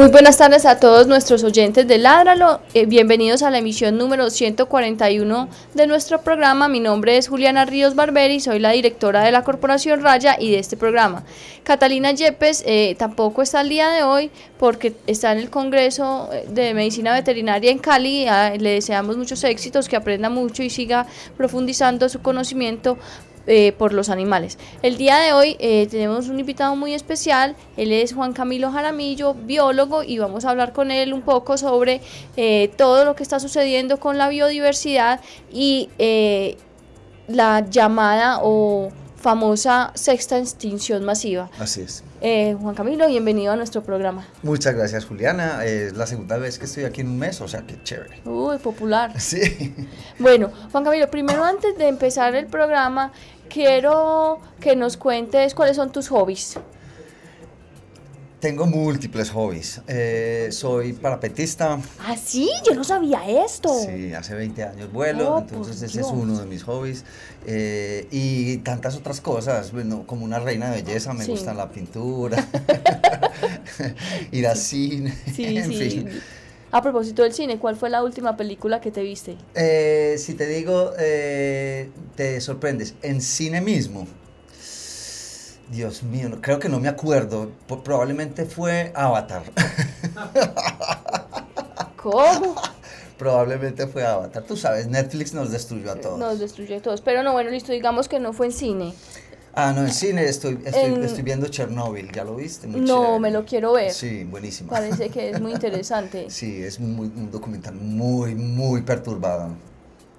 Muy buenas tardes a todos nuestros oyentes de Ládralo. Eh, bienvenidos a la emisión número 141 de nuestro programa. Mi nombre es Juliana Ríos Barberi, soy la directora de la Corporación Raya y de este programa. Catalina Yepes eh, tampoco está el día de hoy porque está en el Congreso eh, de Medicina Veterinaria en Cali. Ah, le deseamos muchos éxitos, que aprenda mucho y siga profundizando su conocimiento eh, por los animales. El día de hoy eh, tenemos un invitado muy especial, él es Juan Camilo Jaramillo, biólogo, y vamos a hablar con él un poco sobre eh, todo lo que está sucediendo con la biodiversidad y la llamada o famosa sexta extinción masiva. Así es. Eh, Juan Camilo, bienvenido a nuestro programa. Muchas gracias, Juliana. Es la segunda vez que estoy aquí en un mes, o sea que chévere. Uy, popular. Sí. Bueno, Juan Camilo, primero antes de empezar el programa, quiero que nos cuentes cuáles son tus hobbies. Tengo múltiples hobbies. Eh, soy parapetista. Ah, sí, yo no sabía esto. Sí, hace 20 años vuelo, Oh, entonces ese es uno de mis hobbies. Eh, y tantas otras cosas, bueno, como una reina de belleza, me Sí. gusta la pintura, ir al cine, Sí, en sí. fin. A propósito del cine, ¿cuál fue la última película que te viste? Eh, si te digo, eh, te sorprendes, en cine mismo. Dios mío, no- creo que no me acuerdo. Probablemente fue Avatar. ¿Cómo? Probablemente fue Avatar. Tú sabes, Netflix nos destruyó a todos. Nos destruyó a todos. Pero no, bueno, listo, digamos que no fue en cine. Ah, no, en cine estoy, estoy, En- estoy viendo Chernobyl. ¿Ya lo viste? Muy No, chévere. me lo quiero ver. Sí, buenísimo. Parece que es muy interesante. Sí, es muy, un documental muy, muy perturbado.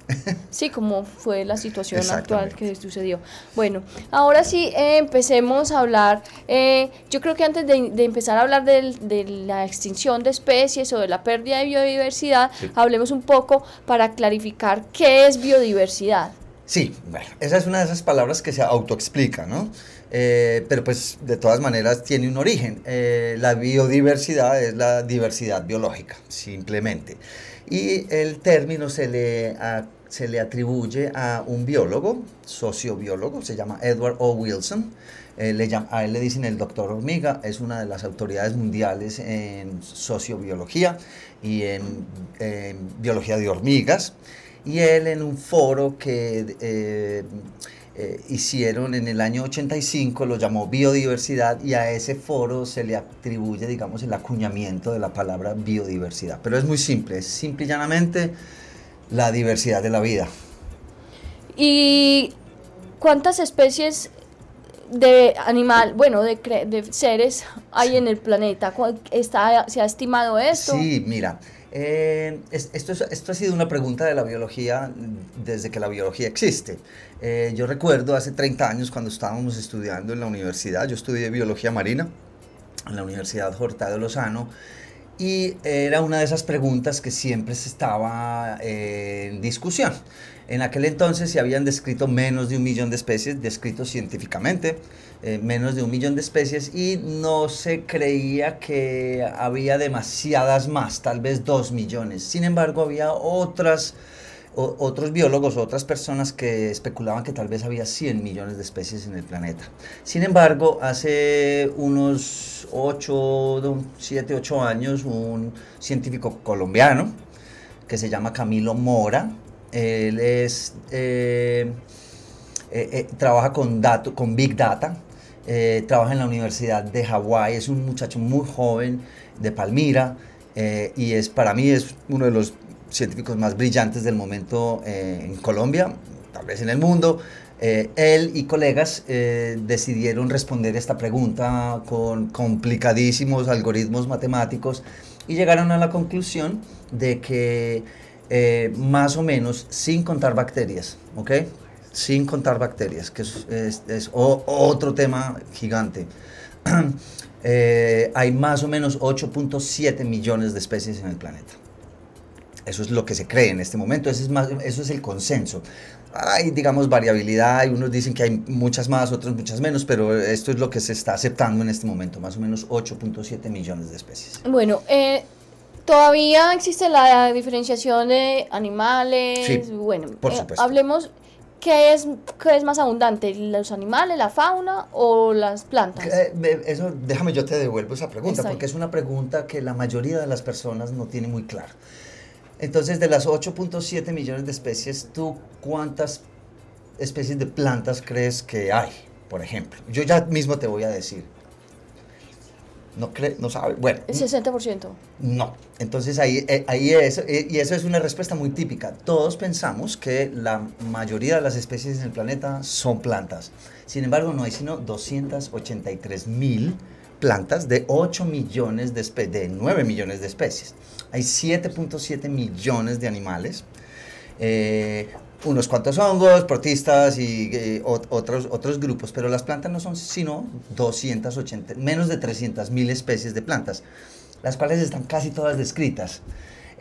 Sí, como fue la situación actual que sucedió. Bueno, ahora sí, eh, empecemos a hablar. eh, yo creo que antes de, de empezar a hablar del- de la extinción de especies o de la pérdida de biodiversidad, Sí. hablemos un poco para clarificar qué es biodiversidad. Sí, bueno, esa es una de esas palabras que se autoexplica, ¿no? Eh, pero pues de todas maneras tiene un origen. Eh, la biodiversidad es la diversidad biológica, simplemente. Y el término se le, a- se le atribuye a un biólogo, sociobiólogo, se llama Edward O. Wilson. Eh, le llam- a él le dicen el doctor hormiga, es una de las autoridades mundiales en sociobiología y en, en biología de hormigas. Y él en un foro que eh, eh, hicieron en el año 85 lo llamó biodiversidad y a ese foro se le atribuye, digamos, el acuñamiento de la palabra biodiversidad. Pero es muy simple, es simple y llanamente la diversidad de la vida. ¿Y cuántas especies de animal, bueno, de, de seres hay en el planeta? ¿Cuál- Está, ¿Se ha estimado esto? Sí, mira, eh, es- esto, es- esto ha sido una pregunta de la biología desde que la biología existe. Eh, yo recuerdo hace 30 años cuando estábamos estudiando en la universidad, yo estudié biología marina en la Universidad de Lozano y era una de esas preguntas que siempre estaba eh, en discusión. En aquel entonces se habían descrito menos de un millón de especies, descritos científicamente, eh, menos de un millón de especies, y no se creía que había demasiadas más, tal vez dos millones. Sin embargo, había otras, otros biólogos, otras personas que especulaban que tal vez había 100 millones de especies en el planeta. Sin embargo, hace unos 8, 7, 8 años, un científico colombiano que se llama Camilo Mora, él es, eh, eh, eh, trabaja con, dato, con Big Data, eh, trabaja en la Universidad de Hawái, es un muchacho muy joven de Palmira eh, y es, para mí es uno de los científicos más brillantes del momento en Colombia, tal vez en el mundo. Eh, él y colegas eh, decidieron responder esta pregunta con complicadísimos algoritmos matemáticos y llegaron a la conclusión de que eh, más o menos, sin contar bacterias, ¿ok? Sin contar bacterias, que es, otro tema gigante. eh, hay más o menos 8.7 millones de especies en el planeta. Eso es lo que se cree en este momento, eso es, más, eso es el consenso. Hay, digamos, variabilidad, y unos dicen que hay muchas más, otros muchas menos, pero esto es lo que se está aceptando en este momento, más o menos 8.7 millones de especies. Bueno, eh, todavía existe la diferenciación de animales. Sí, bueno, por eh, hablemos ¿Qué es, ¿Qué es más abundante? ¿Los animales, la fauna o las plantas? Eh, Eso, déjame yo te devuelvo esa pregunta, porque es una pregunta que la mayoría de las personas no tiene muy claro. Entonces, de las 8.7 millones de especies, ¿tú cuántas especies de plantas crees que hay, por ejemplo? Yo ya mismo te voy a decir. No cree, no sabe. Bueno, El 60%. no. Entonces ahí, eh, ahí es, eh, y eso es una respuesta muy típica. Todos pensamos que la mayoría de las especies en el planeta son plantas. Sin embargo, no hay sino 283 mil plantas de 8 millones de especies, de 9 millones de especies. Hay 7.7 millones de animales. eh, unos cuantos hongos, protistas y eh, ot- otros, otros grupos, pero las plantas no son sino 280, menos de 300 mil especies de plantas, las cuales están casi todas descritas.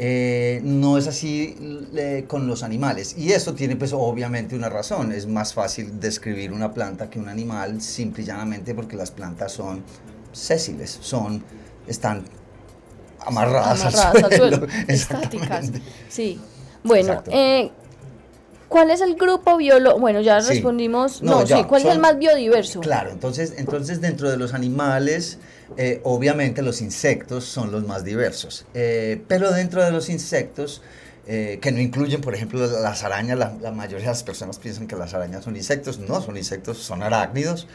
Eh, no es así eh, con los animales. Y esto tiene pues obviamente una razón. Es más fácil describir una planta que un animal simple y llanamente porque las plantas son sésiles, son, están amarradas, Amarradas al suelo, estáticas. Sí. Bueno, eh, ¿cuál es el grupo biológico? Bueno, ya Sí. respondimos. No, No, ya, sí, ¿cuál es el más biodiverso? Claro, entonces, entonces dentro de los animales, eh, obviamente los insectos son los más diversos. Eh, pero dentro de los insectos, eh, que no incluyen, por ejemplo, las arañas, la, la mayoría de las personas piensan que las arañas son insectos, no son insectos, son arácnidos.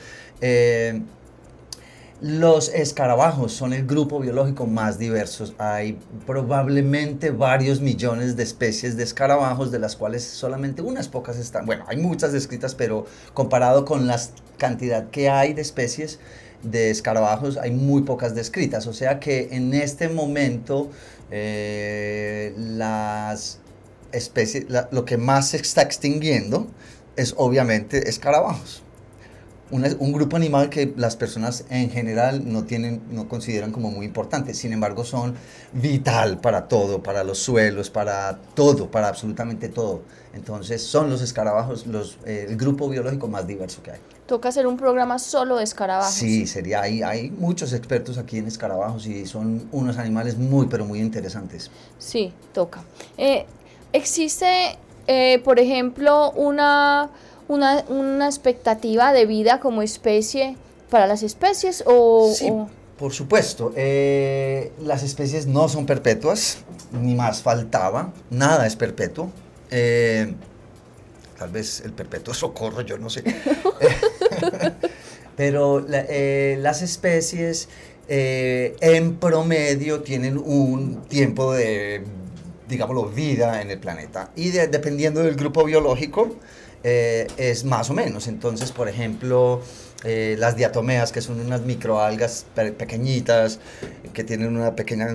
Los escarabajos son el grupo biológico más diverso. Hay probablemente varios millones de especies de escarabajos, de las cuales solamente unas pocas están. Bueno, hay muchas descritas, pero comparado con la cantidad que hay de especies de escarabajos, hay muy pocas descritas. O sea que en este momento eh, las especies, lo que más se está extinguiendo es obviamente escarabajos una- un grupo animal que las personas en general no tienen, no consideran como muy importante. Sin embargo, son vital para todo, para los suelos, para todo, para absolutamente todo. Entonces, son los escarabajos los, eh, el grupo biológico más diverso que hay. Toca hacer un programa solo de escarabajos. Sí, sería, hay, hay muchos expertos aquí en escarabajos y son unos animales muy, pero muy interesantes. Sí, toca. Eh, ¿Existe, eh, por ejemplo, una, una, una expectativa de vida como especie para las especies o...? Sí, o- por supuesto. eh, las especies no son perpetuas, ni más faltaba. Nada es perpetuo. Eh, tal vez el perpetuo socorro, yo no sé. Pero la- eh, las especies eh, en promedio tienen un tiempo de, digámoslo, vida en el planeta. Y de- dependiendo del grupo biológico, eh, es más o menos. Entonces, por ejemplo, eh, las diatomeas, que son unas microalgas pe- pequeñitas, que tienen una pequeña,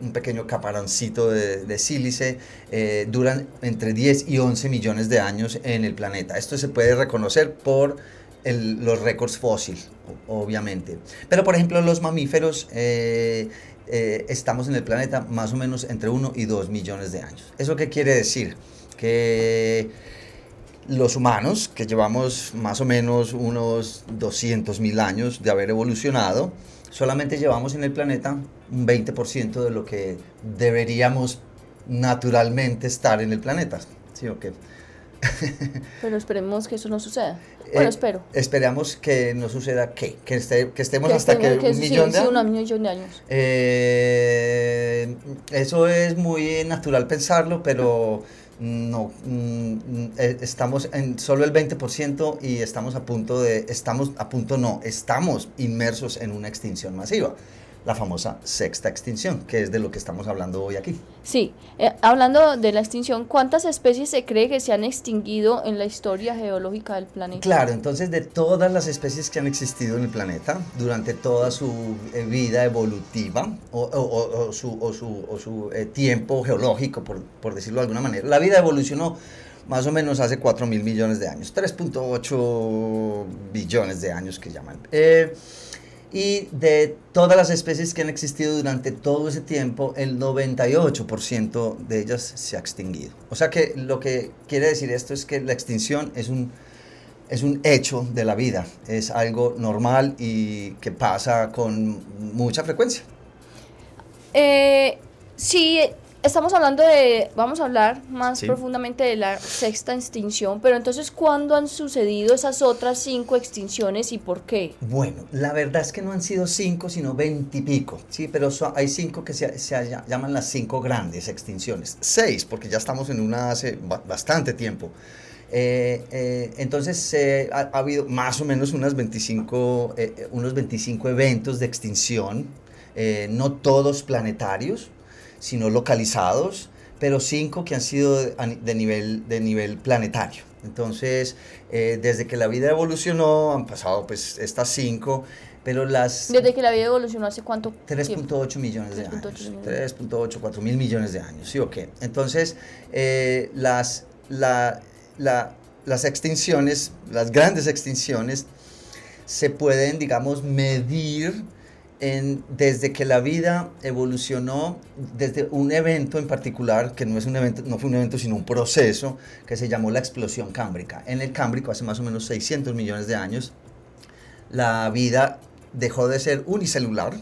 un pequeño caparancito de, sílice, eh, duran entre 10 y 11 millones de años en el planeta. Esto se puede reconocer por los récords fósiles, obviamente. Pero, por ejemplo, los mamíferos... estamos en el planeta más o menos entre 1 y 2 millones de años. ¿Eso qué quiere decir? Que los humanos, que llevamos más o menos unos 200 mil años de haber evolucionado, solamente llevamos en el planeta un 20% de lo que deberíamos naturalmente estar en el planeta. ¿Sí o qué? Pero esperemos que eso no suceda. Bueno, Eh, espero. Esperamos que no suceda qué, que, esté- que estemos Que hasta estemos- que un sí, millón de sí, años. un millón de años. Eh, eso es muy natural pensarlo, pero no, mm, mm, eh, estamos en solo el 20% y estamos a punto de, estamos a punto no, estamos inmersos en una extinción masiva, la famosa sexta extinción, que es de lo que estamos hablando hoy aquí. Sí, eh, hablando de la extinción, ¿cuántas especies se cree que se han extinguido en la historia geológica del planeta? Claro, entonces de todas las especies que han existido en el planeta durante toda su eh, vida evolutiva o, o- o- o su, o su- o su, eh, tiempo geológico, por, por decirlo de alguna manera, la vida evolucionó más o menos hace 4 mil millones de años, 3.8 billones de años que llaman. Eh, y de todas las especies que han existido durante todo ese tiempo, el 98% de ellas se ha extinguido. O sea que lo que quiere decir esto es que la extinción es un, es un hecho de la vida, es algo normal y que pasa con mucha frecuencia. Eh, sí, estamos hablando de, vamos a hablar más profundamente de la sexta extinción, pero entonces, ¿cuándo han sucedido esas otras cinco extinciones y por qué? Bueno, la verdad es que no han sido cinco, sino veintipico, sí, pero hay cinco que se, llaman las cinco grandes extinciones. Seis, porque ya estamos en una hace bastante tiempo. Eh, eh, entonces ha, habido más o menos unas 25, eh, unos 25 eventos de extinción, no todos planetarios, sino localizados, pero cinco que han sido de, nivel, de nivel planetario. Entonces, eh, desde que la vida evolucionó, han pasado pues estas cinco, pero las... ¿Desde que la vida evolucionó hace cuánto 3.8 millones de años. 3.8, 4 mil millones de años, ¿sí o qué? Entonces, eh, las, la, la, las extinciones, las grandes extinciones, se pueden, digamos, medir desde que la vida evolucionó, desde un evento en particular, que no, es un evento, no fue un evento sino un proceso, que se llamó la explosión cámbrica. En el Cámbrico, hace más o menos 600 millones de años, la vida dejó de ser unicelular,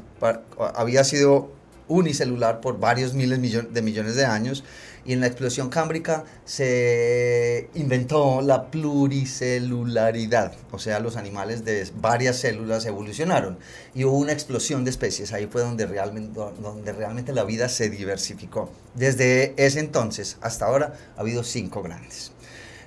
había sido unicelular por varios miles de millones de años y en la explosión cámbrica se inventó la pluricelularidad, o sea, los animales de varias células evolucionaron y hubo una explosión de especies, ahí fue donde realmente, donde realmente la vida se diversificó. Desde ese entonces hasta ahora ha habido cinco grandes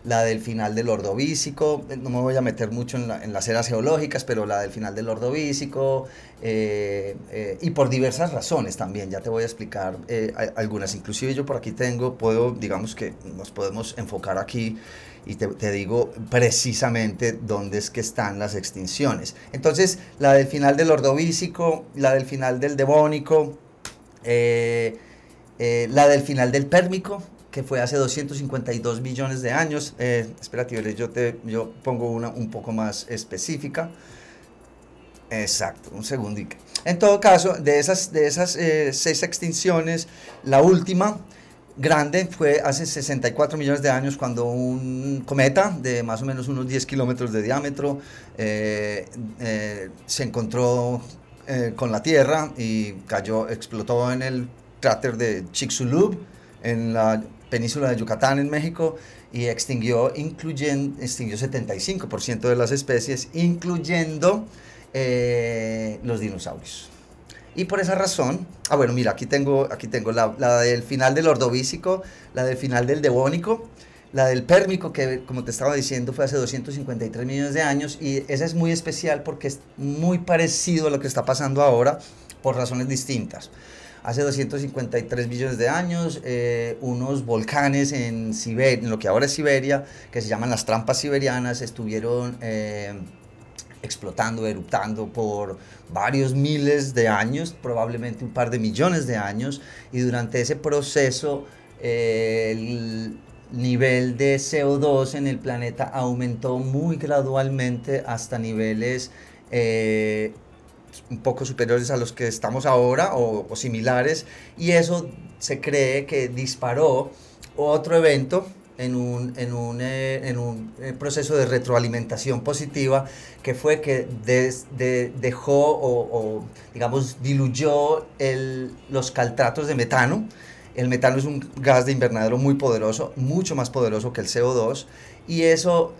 la del final del Ordovícico, no me voy a meter mucho en, las eras geológicas, pero la del final del Ordovícico, eh, eh, y por diversas razones también, ya te voy a explicar eh, algunas, inclusive yo por aquí tengo, puedo, digamos que nos podemos enfocar aquí y te, te, digo precisamente dónde es que están las extinciones. Entonces, la del final del Ordovícico, la del final del Devónico, la del final del Pérmico, que fue hace 252 millones de años. Eh, espérate, yo, te, yo pongo una un poco más específica. Exacto, un segundito. En todo caso, de esas, de esas eh, seis extinciones, la última grande fue hace 64 millones de años cuando un cometa de más o menos unos 10 kilómetros de diámetro eh, eh, se encontró con la Tierra y cayó, explotó en el cráter de Chicxulub en la península de Yucatán en México y extinguió, incluyendo, extinguió 75% de las especies, incluyendo eh, los dinosaurios. Y por esa razón, ah bueno, mira, aquí tengo, aquí tengo la, la, del final del ordovícico, la del final del devónico, la del pérmico, que como te estaba diciendo fue hace 253 millones de años, y esa es muy especial porque es muy parecido a lo que está pasando ahora por razones distintas hace 253 millones de años, eh, unos volcanes en, Siberia, en lo que ahora es Siberia, que se llaman las trampas siberianas, estuvieron eh, explotando, eruptando por varios miles de años, probablemente un par de millones de años, y durante ese proceso eh, el nivel de CO2 en el planeta aumentó muy gradualmente hasta niveles un poco superiores a los que estamos ahora o, similares y eso se cree que disparó otro evento en un, en un, eh, en un eh, proceso de retroalimentación positiva que fue que dejó o, digamos, diluyó el, los caltratos de metano. El metano es un gas de invernadero muy poderoso, mucho más poderoso que el CO2, y eso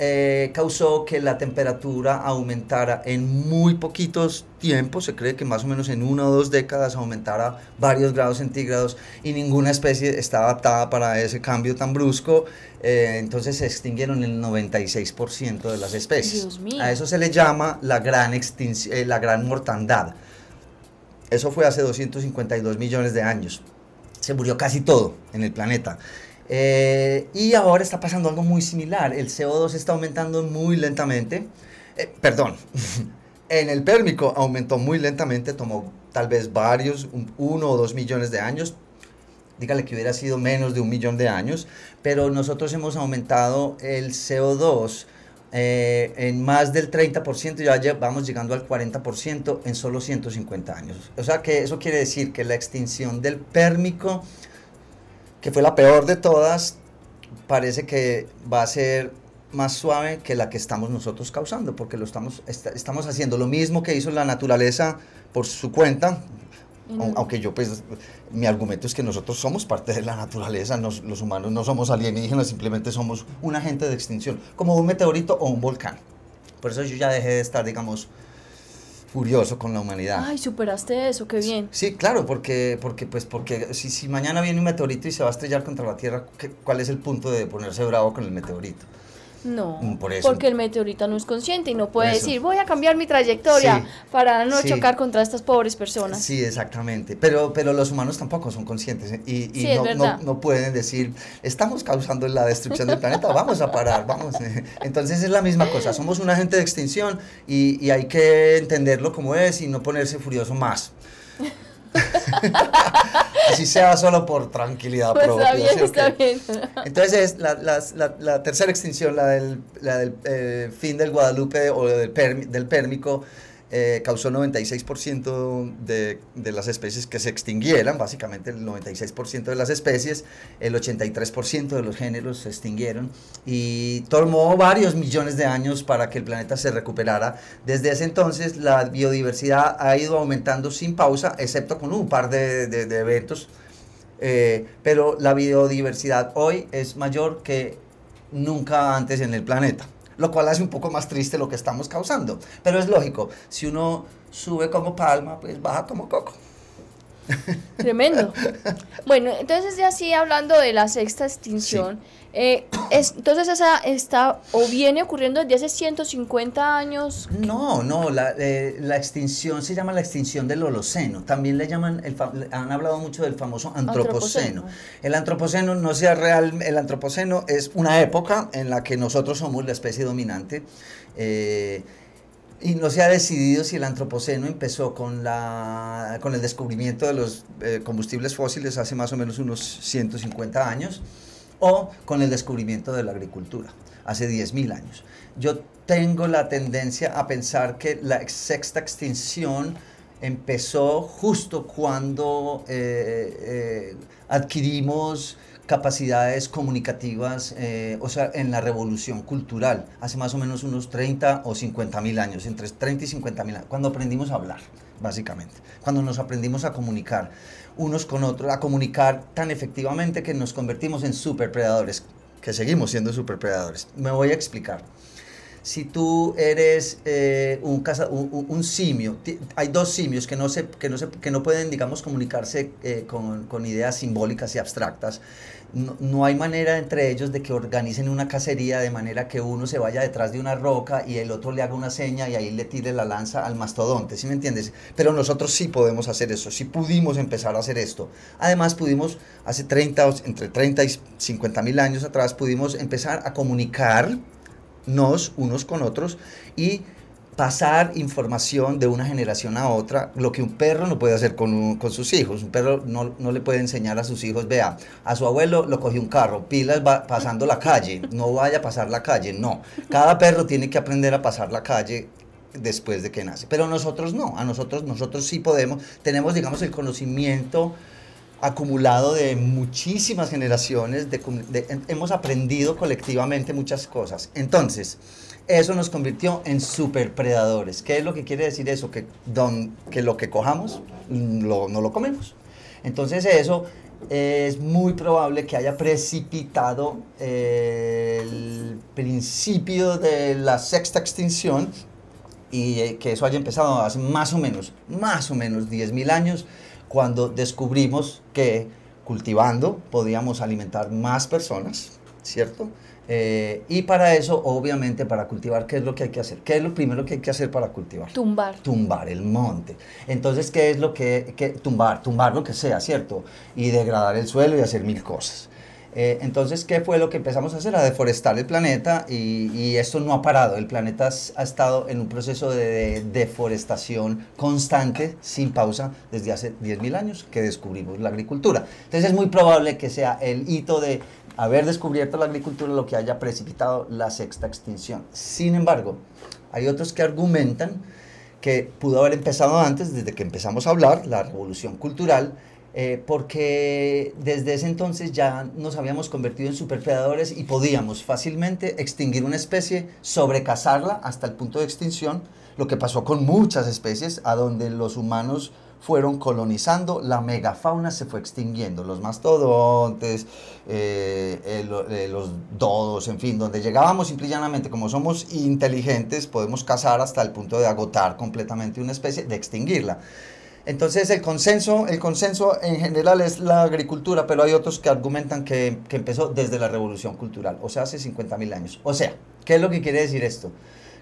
eh, causó que la temperatura aumentara en muy poquitos tiempos, se cree que más o menos en una o dos décadas aumentara varios grados centígrados y ninguna especie está adaptada para ese cambio tan brusco, eh, entonces se extinguieron el 96% de las especies. A eso se le llama la gran, eh, la gran mortandad. Eso fue hace 252 millones de años. Se murió casi todo en el planeta. Eh, y ahora está pasando algo muy similar. El CO2 está aumentando muy lentamente. Eh, perdón, en el pérmico aumentó muy lentamente, tomó tal vez varios, uno o dos millones de años. Dígale que hubiera sido menos de un millón de años, pero nosotros hemos aumentado el CO2 eh, en más del 30%, ya vamos llegando al 40% en solo 150 años. O sea que eso quiere decir que la extinción del pérmico, que fue la peor de todas, parece que va a ser más suave que la que estamos nosotros causando, porque lo estamos, estamos haciendo lo mismo que hizo la naturaleza por su cuenta, aunque yo pues mi argumento es que nosotros somos parte de la naturaleza, los humanos no somos alienígenas, simplemente somos un agente de extinción, como un meteorito o un volcán. Por eso yo ya dejé de estar, digamos, furioso con la humanidad. Ay, superaste eso, qué bien. Sí, claro, porque, porque, pues, porque si, si mañana viene un meteorito y se va a estrellar contra la Tierra, ¿cuál es el punto de ponerse bravo con el meteorito? No, mm, porque el meteorito no es consciente y no puede decir, voy a cambiar mi trayectoria para no chocar contra estas pobres personas. Sí, exactamente. Pero, pero los humanos tampoco son conscientes ¿eh? y, no, no, pueden decir, estamos causando la destrucción del planeta, vamos a parar, vamos. Entonces es la misma cosa, somos un agente de extinción y, y hay que entenderlo como es y no ponerse furioso más. Así sea solo por tranquilidad pues propia. Está bien, está bien. Entonces, la, la, la, tercera extinción, la del, la del eh, fin del Guadalupe o del, del pérmico, eh, causó 96% de, de, las especies que se extinguieran, básicamente el 96% de las especies, el 83% de los géneros se extinguieron y tomó varios millones de años para que el planeta se recuperara. Desde ese entonces la biodiversidad ha ido aumentando sin pausa, excepto con un par de, eventos, eh, pero la biodiversidad hoy es mayor que nunca antes en el planeta lo cual hace un poco más triste lo que estamos causando. Pero es lógico, si uno sube como palma, pues baja como coco. Tremendo. Bueno, entonces ya así hablando de la sexta extinción, eh, es, entonces esa está o viene ocurriendo desde hace 150 años. No, no, la, eh, la extinción se llama la extinción del Holoceno. También le llaman, el, han hablado mucho del famoso antropoceno. El antropoceno no sea real, el antropoceno es una época en la que nosotros somos la especie dominante. Eh, y no se ha decidido si el antropoceno empezó con, la, con el descubrimiento de los combustibles fósiles hace más o menos unos 150 años o con el descubrimiento de la agricultura hace 10.000 años. Yo tengo la tendencia a pensar que la sexta extinción empezó justo cuando eh, eh, adquirimos capacidades comunicativas, eh, o sea, en la revolución cultural, hace más o menos unos 30 o 50 mil años, entre 30 y 50 mil años, cuando aprendimos a hablar, básicamente, cuando nos aprendimos a comunicar unos con otros, a comunicar tan efectivamente que nos convertimos en superpredadores, que seguimos siendo superpredadores. Me voy a explicar. Si tú eres eh, un, un, simio, hay dos simios que no, se, que no, se, que no pueden, digamos, comunicarse eh, con, con ideas simbólicas y abstractas no, hay manera entre ellos de que organicen una cacería de manera que uno se vaya detrás de una roca y el otro le haga una seña y ahí le tire la lanza al mastodonte, ¿sí me entiendes? Pero nosotros sí podemos hacer eso, sí pudimos empezar a hacer esto. Además pudimos, hace 30, entre 30 y 50 mil años atrás, pudimos empezar a comunicarnos unos con otros y pasar información de una generación a otra, lo que un perro no puede hacer con, con sus hijos. Un perro no, no, le puede enseñar a sus hijos, vea, a su abuelo lo cogió un carro, pilas va pasando la calle, no vaya a pasar la calle, no. Cada perro tiene que aprender a pasar la calle después de que nace. Pero nosotros no, a nosotros, nosotros sí podemos, tenemos, digamos, el conocimiento acumulado de muchísimas generaciones, de, hemos aprendido colectivamente muchas cosas. Entonces, eso nos convirtió en superpredadores. ¿Qué es lo que quiere decir eso? Que, lo que cojamos no lo comemos. Entonces eso es muy probable que haya precipitado eh, el principio de la sexta extinción y eh, que eso haya empezado hace más o menos, más o menos 10.000 años, cuando descubrimos que cultivando podíamos alimentar más personas, ¿cierto? Eh, y para eso, obviamente, para cultivar, ¿qué es lo que hay que hacer? ¿Qué es lo primero que hay que hacer para cultivar? Tumbar. Tumbar el monte. Entonces, ¿qué es lo que, que tumbar? Tumbar lo que sea, ¿cierto? Y degradar el suelo y hacer mil cosas. Eh, entonces, ¿qué fue lo que empezamos a hacer? A deforestar el planeta y, y esto no ha parado. El planeta ha estado en un proceso de, deforestación constante, sin pausa, desde hace 10.000 años que descubrimos la agricultura. Entonces, es muy probable que sea el hito de haber descubierto la agricultura lo que haya precipitado la sexta extinción. Sin embargo, hay otros que argumentan que pudo haber empezado antes, desde que empezamos a hablar, la revolución cultural, eh, porque desde ese entonces ya nos habíamos convertido en superpredadores y podíamos fácilmente extinguir una especie, sobrecazarla hasta el punto de extinción, lo que pasó con muchas especies, a donde los humanos fueron colonizando, la megafauna se fue extinguiendo, los mastodontes, eh, eh, los dodos, en fin, donde llegábamos simple y llanamente, como somos inteligentes, podemos cazar hasta el punto de agotar completamente una especie, de extinguirla. Entonces el consenso, el consenso en general es la agricultura, pero hay otros que argumentan que, que empezó desde la revolución cultural, o sea, hace 50.000 años. O sea, ¿qué es lo que quiere decir esto?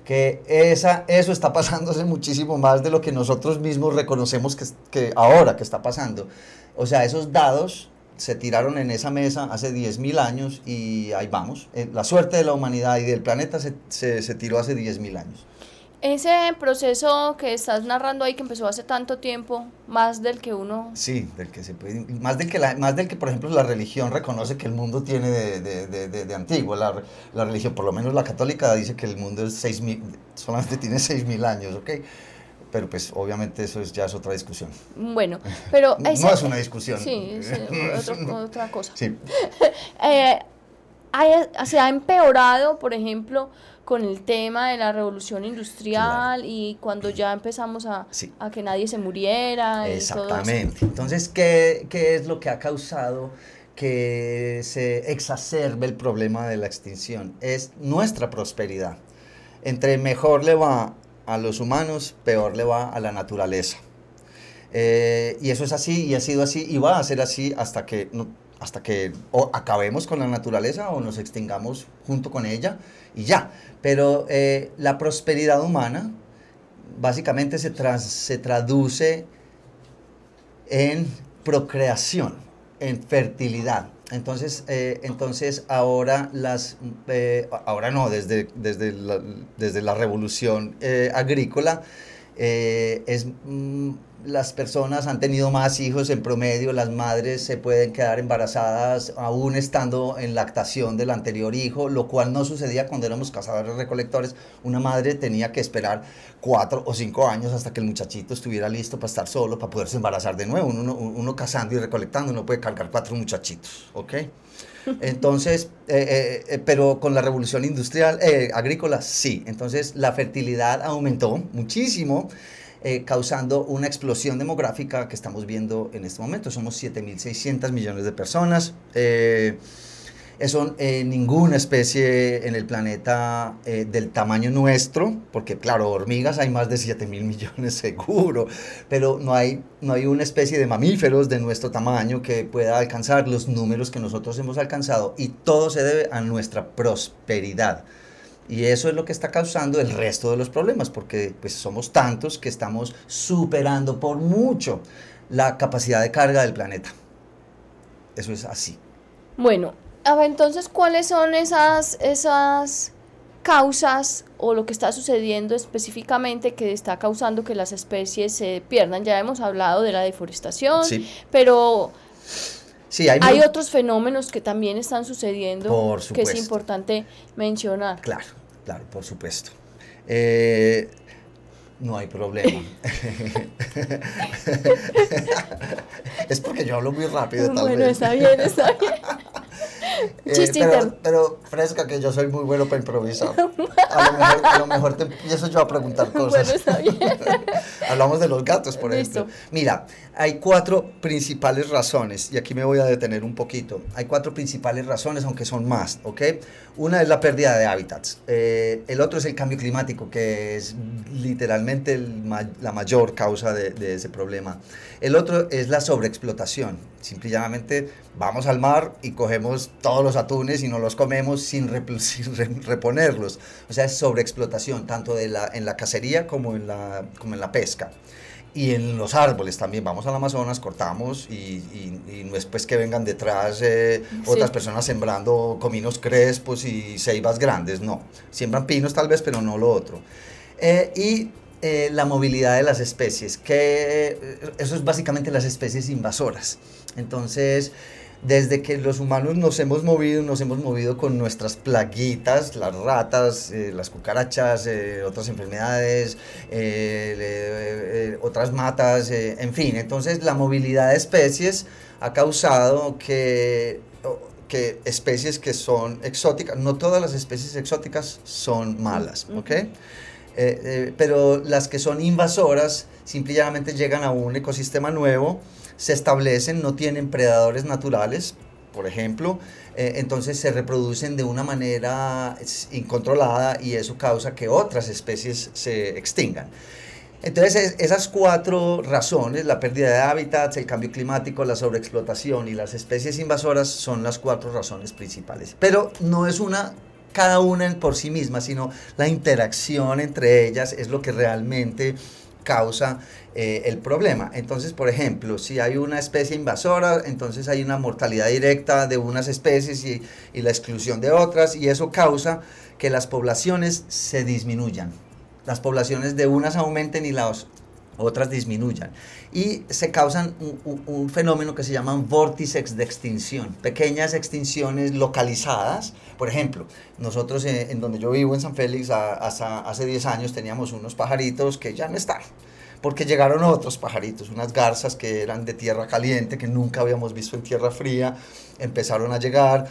Que esa, eso está pasándose muchísimo más de lo que nosotros mismos reconocemos que, que ahora que está pasando. O sea, esos dados se tiraron en esa mesa hace 10.000 años y ahí vamos. Eh, la suerte de la humanidad y del planeta se, se, se tiró hace 10.000 años. Ese proceso que estás narrando ahí que empezó hace tanto tiempo, más del que uno... Sí, del que se puede, más del que, la, más del que por ejemplo la religión reconoce que el mundo tiene de, de, de, de antiguo. La, la, religión, por lo menos la católica, dice que el mundo es seis mil, solamente tiene 6.000 años, ¿ok? Pero pues obviamente eso es, ya es otra discusión. Bueno, pero... Ese, no es una discusión. Sí, otro, otra cosa. Sí. eh, se ha empeorado, por ejemplo con el tema de la revolución industrial claro. y cuando ya empezamos a, sí. a, que nadie se muriera. Exactamente. Entonces, ¿qué, ¿qué es lo que ha causado que se exacerbe el problema de la extinción? Es nuestra prosperidad. Entre mejor le va a los humanos, peor le va a la naturaleza. Eh, y eso es así, y ha sido así, y va a ser así hasta que, hasta que o acabemos con la naturaleza o nos extingamos junto con ella y ya. Pero eh, la prosperidad humana básicamente se, se traduce en procreación, en fertilidad. Entonces, eh, entonces ahora las, ahora no, desde, desde, la, desde la revolución agrícola, es mm, las personas han tenido más hijos en promedio, las madres se pueden quedar embarazadas aún estando en lactación del anterior hijo, lo cual no sucedía cuando éramos cazadores recolectores. Una madre tenía que esperar cuatro o cinco años hasta que el muchachito estuviera listo para estar solo, para poderse embarazar de nuevo. Uno, uno cazando y recolectando no puede cargar cuatro muchachitos, ¿ok? Entonces, eh, eh, pero con la revolución industrial, eh, agrícola, sí. Entonces, la fertilidad aumentó muchísimo eh, causando una explosión demográfica que estamos viendo en este momento. Somos 7.600 millones de personas. Eh, eso eh, ninguna especie en el planeta eh, del tamaño nuestro, porque claro, hormigas hay más de 7 mil millones seguro, pero no hay, no hay una especie de mamíferos de nuestro tamaño que pueda alcanzar los números que nosotros hemos alcanzado y todo se debe a nuestra prosperidad. Y eso es lo que está causando el resto de los problemas, porque pues somos tantos que estamos superando por mucho la capacidad de carga del planeta. Eso es así. Bueno, a ver, entonces, ¿cuáles son esas, esas causas o lo que está sucediendo específicamente que está causando que las especies se pierdan? Ya hemos hablado de la deforestación, Sí. pero Sí, hay, otros fenómenos que también están sucediendo Por que es importante mencionar. Claro, claro, por supuesto. Eh, no hay problema. es porque yo hablo muy rápido, tal Bueno, vez. está bien, está bien. Eh, pero, fresca que yo soy muy bueno para improvisar. A lo mejor, a lo mejor te empiezo yo a preguntar cosas. Bueno, está bien. Hablamos de los gatos, por Listo. ejemplo. Mira, hay cuatro principales razones, y aquí me voy a detener un poquito. Hay cuatro principales razones, aunque son más, ¿ok? Una es la pérdida de hábitats. Eh, el otro es el cambio climático, que es literalmente la mayor causa de, ese problema. El otro es la sobreexplotación. Simple y llanamente vamos al mar y cogemos todos los atunes y nos los comemos sin, rep- sin re- reponerlos. O sea, es sobreexplotación, tanto en la cacería como en la pesca. Y en los árboles también, vamos al Amazonas, cortamos y, y, y no es pues que vengan detrás eh, otras personas sembrando cominos crespos y ceibas grandes, no. Siembran pinos tal vez, pero no lo otro. Eh, y eh, la movilidad de las especies, que eh, eso es básicamente las especies invasoras. Entonces, desde que los humanos nos hemos movido, nos hemos movido con nuestras plaguitas, las ratas, eh, las cucarachas, eh, otras enfermedades, eh, otras matas, en fin. Entonces la movilidad de especies ha causado que, que especies que son exóticas, no todas las especies exóticas son malas, ¿ok? pero las que son invasoras simplemente llegan a un ecosistema nuevo se establecen, no tienen predadores naturales, por ejemplo, eh, entonces se reproducen de una manera incontrolada y eso causa que otras especies se extingan. Entonces, esas cuatro razones, la pérdida de hábitats, el cambio climático, la sobreexplotación y las especies invasoras, son las cuatro razones principales. Pero no es una cada una por sí misma, sino la interacción entre ellas es lo que realmente causa eh, el problema. Entonces, por ejemplo, si hay una especie invasora, entonces hay una mortalidad directa de unas especies y, y la exclusión de otras, y eso causa que las poblaciones se disminuyan. Las poblaciones de unas aumenten y las otras disminuyan. Y se causan un, fenómeno que se llaman vórtices de extinción, pequeñas extinciones localizadas. Por ejemplo, nosotros en, donde yo vivo, en San Félix, hasta hace 10 años teníamos unos pajaritos que ya no están, porque llegaron otros pajaritos, unas garzas que eran de tierra caliente, que nunca habíamos visto en tierra fría, empezaron a llegar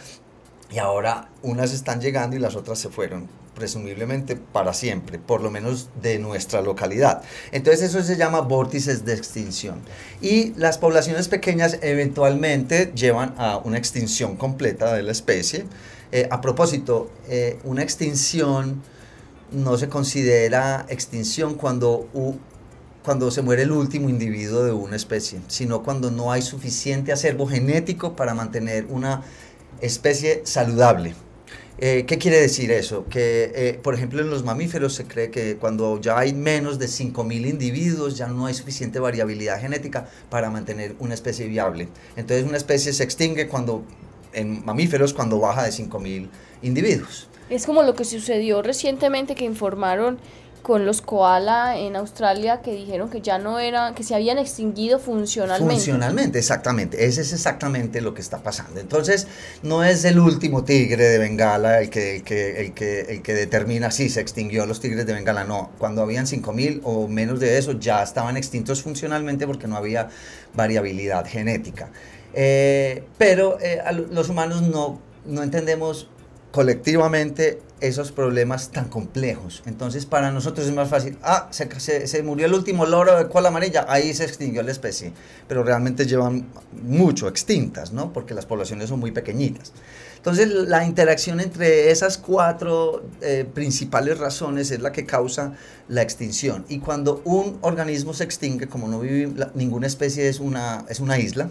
y ahora unas están llegando y las otras se fueron presumiblemente para siempre, por lo menos de nuestra localidad. Entonces eso se llama vórtices de extinción. Y las poblaciones pequeñas eventualmente llevan a una extinción completa de la especie. Eh, a propósito, eh, una extinción no se considera extinción cuando, cuando se muere el último individuo de una especie, sino cuando no hay suficiente acervo genético para mantener una especie saludable. Eh, ¿Qué quiere decir eso? Que, eh, por ejemplo, en los mamíferos se cree que cuando ya hay menos de 5.000 individuos ya no hay suficiente variabilidad genética para mantener una especie viable. Entonces una especie se extingue cuando, en mamíferos cuando baja de 5.000 individuos. Es como lo que sucedió recientemente que informaron con los koala en Australia que dijeron que ya no eran, que se habían extinguido funcionalmente. Funcionalmente, exactamente. Ese es exactamente lo que está pasando. Entonces, no es el último tigre de Bengala el que, el que, el que, determina si se extinguió los tigres de Bengala. No, cuando habían 5.000 o menos de eso, ya estaban extintos funcionalmente porque no había variabilidad genética. Eh, pero eh, los humanos no, no entendemos colectivamente esos problemas tan complejos. Entonces, para nosotros es más fácil, ah, se, se, murió el último loro de cola amarilla, ahí se extinguió la especie, pero realmente llevan mucho extintas, ¿no? Porque las poblaciones son muy pequeñitas. Entonces, la interacción entre esas cuatro eh, principales razones es la que causa la extinción. Y cuando un organismo se extingue, como no vive ninguna especie es una, es una isla,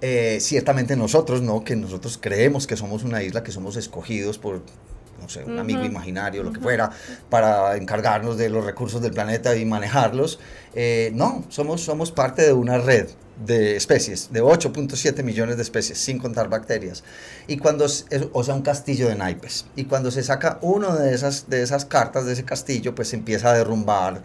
eh, ciertamente nosotros, ¿no? Que nosotros creemos que somos una isla, que somos escogidos por, no sé, un amigo imaginario, lo que fuera, para encargarnos de los recursos del planeta y manejarlos. Eh, no, somos, somos parte de una red de especies, de 8.7 millones de especies, sin contar bacterias. Y cuando, o sea, un castillo de naipes. Y cuando se saca uno de esas, de esas cartas de ese castillo, pues se empieza a derrumbar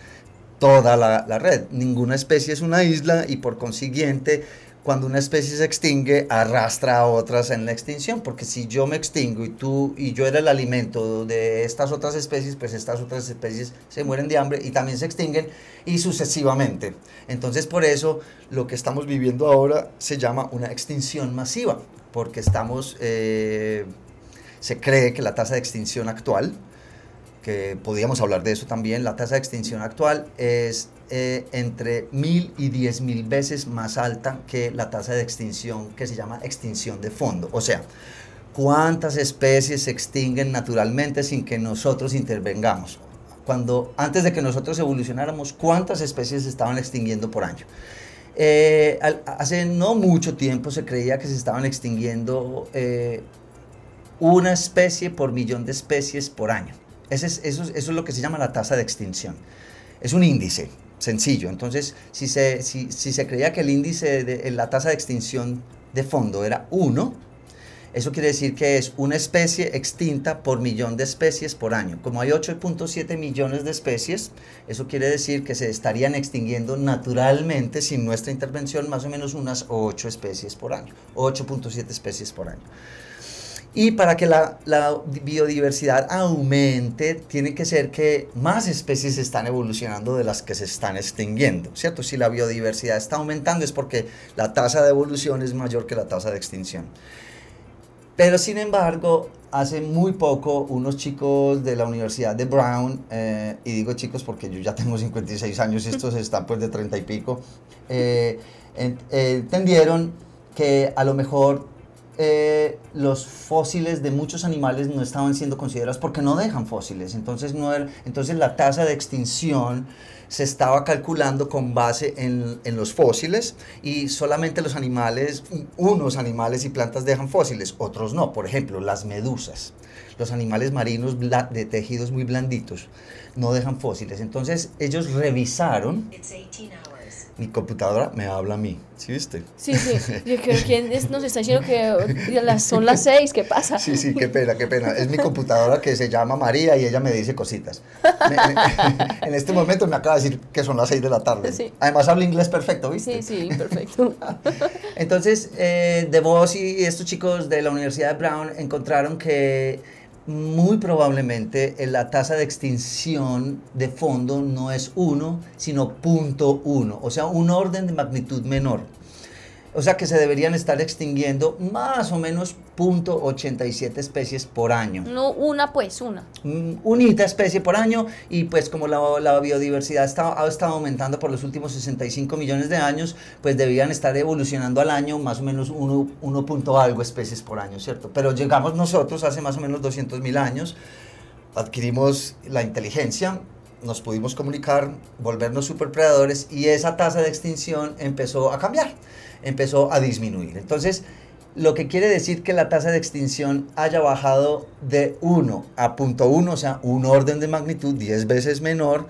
toda la, la red. Ninguna especie es una isla y por consiguiente cuando una especie se extingue, arrastra a otras en la extinción, porque si yo me extingo y tú y yo era el alimento de estas otras especies, pues estas otras especies se mueren de hambre y también se extinguen y sucesivamente. Entonces, por eso lo que estamos viviendo ahora se llama una extinción masiva, porque estamos, eh, se cree que la tasa de extinción actual, que podríamos hablar de eso también, la tasa de extinción actual es eh, entre mil y diez mil veces más alta que la tasa de extinción que se llama extinción de fondo. O sea, cuántas especies se extinguen naturalmente sin que nosotros intervengamos. Cuando antes de que nosotros evolucionáramos, cuántas especies se estaban extinguiendo por año. Eh, hace no mucho tiempo se creía que se estaban extinguiendo eh, una especie por millón de especies por año. Eso, eso es lo que se llama la tasa de extinción. Es un índice, sencillo. Entonces, si se, si, se creía que el índice de la tasa de extinción de fondo era 1, Eso quiere decir que es una especie extinta por millón de especies por año. Como hay 8.7 millones de especies, eso quiere decir que se estarían extinguiendo naturalmente sin nuestra intervención más o menos unas 8 especies por año, 8.7 especies por año. Y para que la, la, biodiversidad aumente, tiene que ser que más especies están evolucionando de las que se están extinguiendo, ¿cierto? Si la biodiversidad está aumentando es porque la tasa de evolución es mayor que la tasa de extinción. Pero sin embargo, hace muy poco unos chicos de la Universidad de Brown, eh, y digo chicos porque yo ya tengo 56 años y estos están pues de 30 y pico, eh, entendieron que a lo mejor eh, los fósiles de muchos animales no estaban siendo considerados porque no dejan fósiles. Entonces, no entonces la tasa de extinción se estaba calculando con base en, en, los fósiles y solamente los animales, unos animales y plantas dejan fósiles, otros no. Por ejemplo, las medusas, los animales marinos de tejidos muy blanditos, no dejan fósiles. Entonces ellos revisaron mi computadora me habla a mí, ¿sí viste? Sí, sí, yo creo que nos está diciendo que las, son las seis, ¿qué pasa? Sí, sí, qué pena, qué pena. Es mi computadora que se llama María y ella me dice cositas. en este momento me acaba de decir que son las seis de la tarde. Sí. Además habla inglés perfecto, ¿viste? Sí, sí, perfecto. Entonces, eh, De Vos y estos chicos de la Universidad de Brown encontraron que muy probablemente eh, la tasa de extinción de fondo no es 1, sino 0.1, o sea, un orden de magnitud menor. O sea que se deberían estar extinguiendo más o menos 0.87 especies por año. No, una pues, una. Mm, unita especie por año y pues como la, la biodiversidad está, ha estado aumentando por los últimos 65 millones de años, pues debían estar evolucionando al año más o menos 1, 1 punto algo especies por año, ¿cierto? Pero llegamos nosotros hace más o menos 200 mil años, adquirimos la inteligencia, nos pudimos comunicar, volvernos superpredadores y esa tasa de extinción empezó a cambiar empezó a disminuir. Entonces, lo que quiere decir que la tasa de extinción haya bajado de 1 a 0.1, o sea, un orden de magnitud 10 veces menor,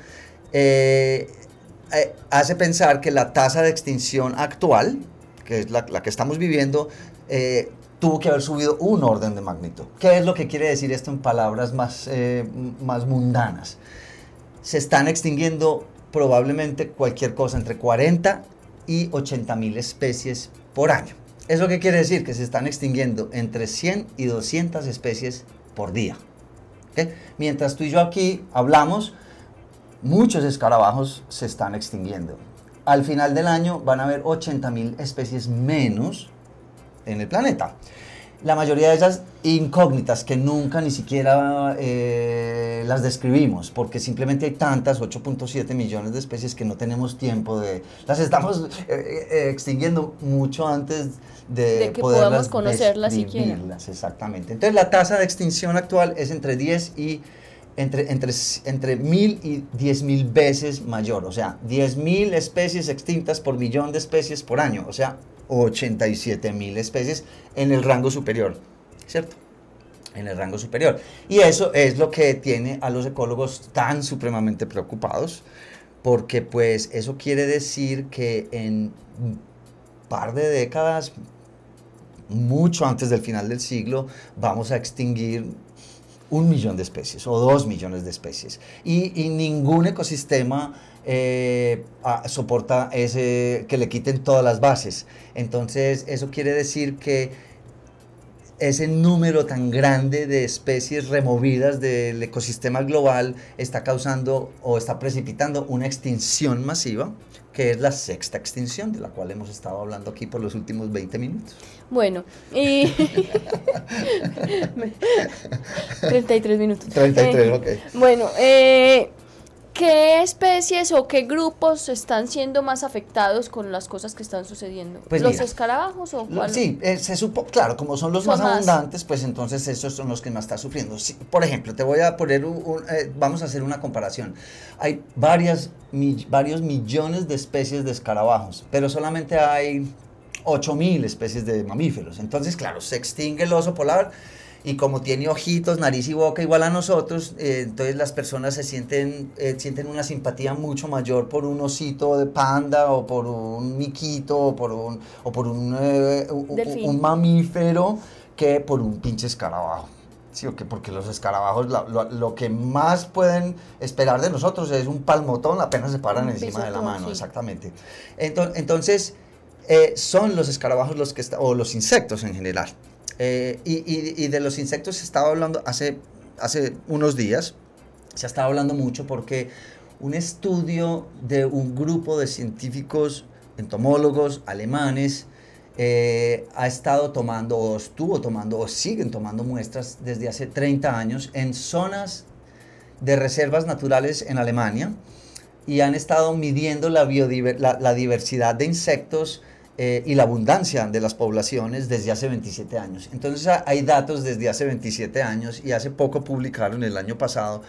eh, eh, hace pensar que la tasa de extinción actual, que es la, que estamos viviendo, eh, tuvo que haber subido un orden de magnitud. ¿Qué es lo que quiere decir esto en palabras más, más mundanas? Se están extinguiendo probablemente cualquier cosa entre 40 y 80 mil especies por año. ¿Eso qué quiere decir? Que se están extinguiendo entre 100 y 200 especies por día. Mientras tú y yo aquí hablamos, muchos escarabajos se están extinguiendo. Al final del año van a haber 80 mil especies menos en el planeta la mayoría de ellas incógnitas que nunca ni siquiera eh, las describimos, porque simplemente hay tantas, 8.7 millones de especies que no tenemos tiempo de... Las estamos eh, eh, extinguiendo mucho antes de, de que podamos conocerlas siquiera. Exactamente. Entonces la tasa de extinción actual es entre 10 y... Entre, entre, entre mil y diez mil veces mayor, o sea, diez mil especies extintas por millón de especies por año, o sea, 87 mil especies en el rango superior, ¿cierto? En el rango superior. Y eso es lo que tiene a los ecólogos tan supremamente preocupados, porque pues eso quiere decir que en un par de décadas, mucho antes del final del siglo, vamos a extinguir un millón de especies o dos millones de especies. Y, y ningún ecosistema eh, soporta ese, que le quiten todas las bases. Entonces, eso quiere decir que ese número tan grande de especies removidas del ecosistema global está causando o está precipitando una extinción masiva, que es la sexta extinción, de la cual hemos estado hablando aquí por los últimos 20 minutos. Bueno, y... 33 minutos. 33, eh, ok. Bueno, eh, ¿Qué especies o qué grupos están siendo más afectados con las cosas que están sucediendo? Pues ¿Los escarabajos o cuál? Sí, eh, se supo, claro, como son los más, abundantes, pues entonces esos son los que más están sufriendo. por ejemplo, te voy a poner un, eh, vamos a hacer una comparación. Hay varias, varios millones de especies de escarabajos, pero solamente hay 8000 especies de mamíferos. Entonces, claro, se extingue el oso polar y como tiene ojitos, nariz y boca igual a nosotros, eh, entonces las personas se sienten, eh, sienten una simpatía mucho mayor por un osito de panda o por un miquito o por un, o por un, eh, un mamífero que por un pinche escarabajo. Sí, o que porque los escarabajos lo, que más pueden esperar de nosotros es un palmotón, apenas se paran encima de la mano, exactamente. Entonces, eh, son los escarabajos los que o los insectos en general. Eh, y, de los insectos se estaba hablando hace, hace unos días, se ha estado hablando mucho porque un estudio de un grupo de científicos entomólogos alemanes eh, ha estado tomando o estuvo tomando o siguen tomando muestras desde hace 30 años en zonas de reservas naturales en Alemania y han estado midiendo la, la, diversidad de insectos eh, y la abundancia de las poblaciones desde hace 27 años. Entonces hay datos desde hace 27 años y hace poco publicaron el año pasado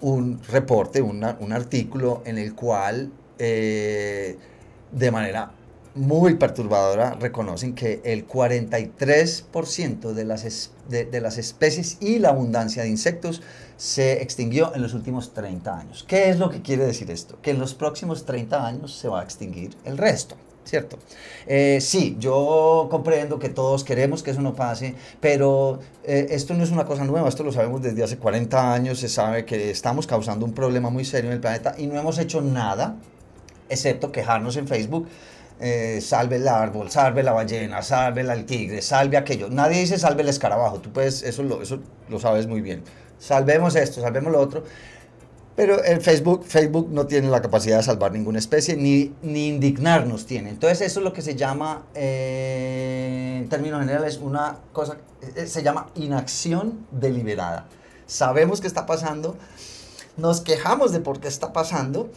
un reporte, un artículo en el cual eh, de manera muy perturbadora reconocen que el 43% de las, de, las especies y la abundancia de insectos se extinguió en los últimos 30 años. ¿Qué es lo que quiere decir esto? Que en los próximos 30 años se va a extinguir el resto. ¿Cierto? Eh, sí, yo comprendo que todos queremos que eso no pase, pero eh, esto no es una cosa nueva, esto lo sabemos desde hace 40 años, se sabe que estamos causando un problema muy serio en el planeta y no hemos hecho nada, excepto quejarnos en Facebook eh, salve el árbol, salve la ballena, salve el tigre, salve aquello. Nadie dice salve el escarabajo, tú puedes, eso lo, eso lo sabes muy bien. Salvemos esto, salvemos lo otro. Pero el Facebook, Facebook no tiene la capacidad de salvar ninguna especie, ni, ni indignarnos tiene. Entonces eso es lo que se llama, eh, en términos generales, una cosa, eh, se llama inacción deliberada. Sabemos que está pasando, nos quejamos de por qué está pasando,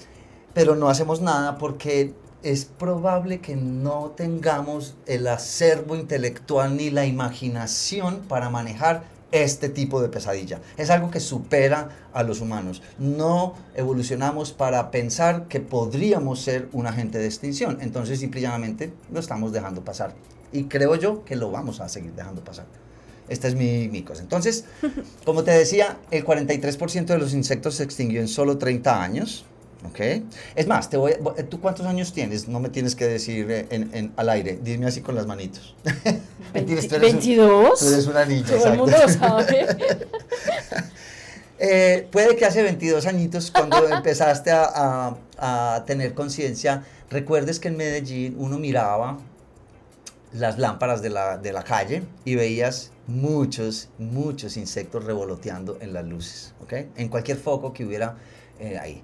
pero no hacemos nada porque es probable que no tengamos el acervo intelectual ni la imaginación para manejar este tipo de pesadilla. Es algo que supera a los humanos. No evolucionamos para pensar que podríamos ser un agente de extinción. Entonces, simplemente lo estamos dejando pasar. Y creo yo que lo vamos a seguir dejando pasar. Esta es mi, mi cosa. Entonces, como te decía, el 43% de los insectos se extinguió en solo 30 años. ¿Ok? Es más, te voy, ¿tú cuántos años tienes? No me tienes que decir en, en, al aire, dime así con las manitos. 22. Tú eres una niña. Todo el mundo lo sabe. eh, puede que hace 22 añitos, cuando empezaste a, a, a tener conciencia, recuerdes que en Medellín uno miraba las lámparas de la, de la calle y veías muchos, muchos insectos revoloteando en las luces, ¿ok? En cualquier foco que hubiera eh, ahí.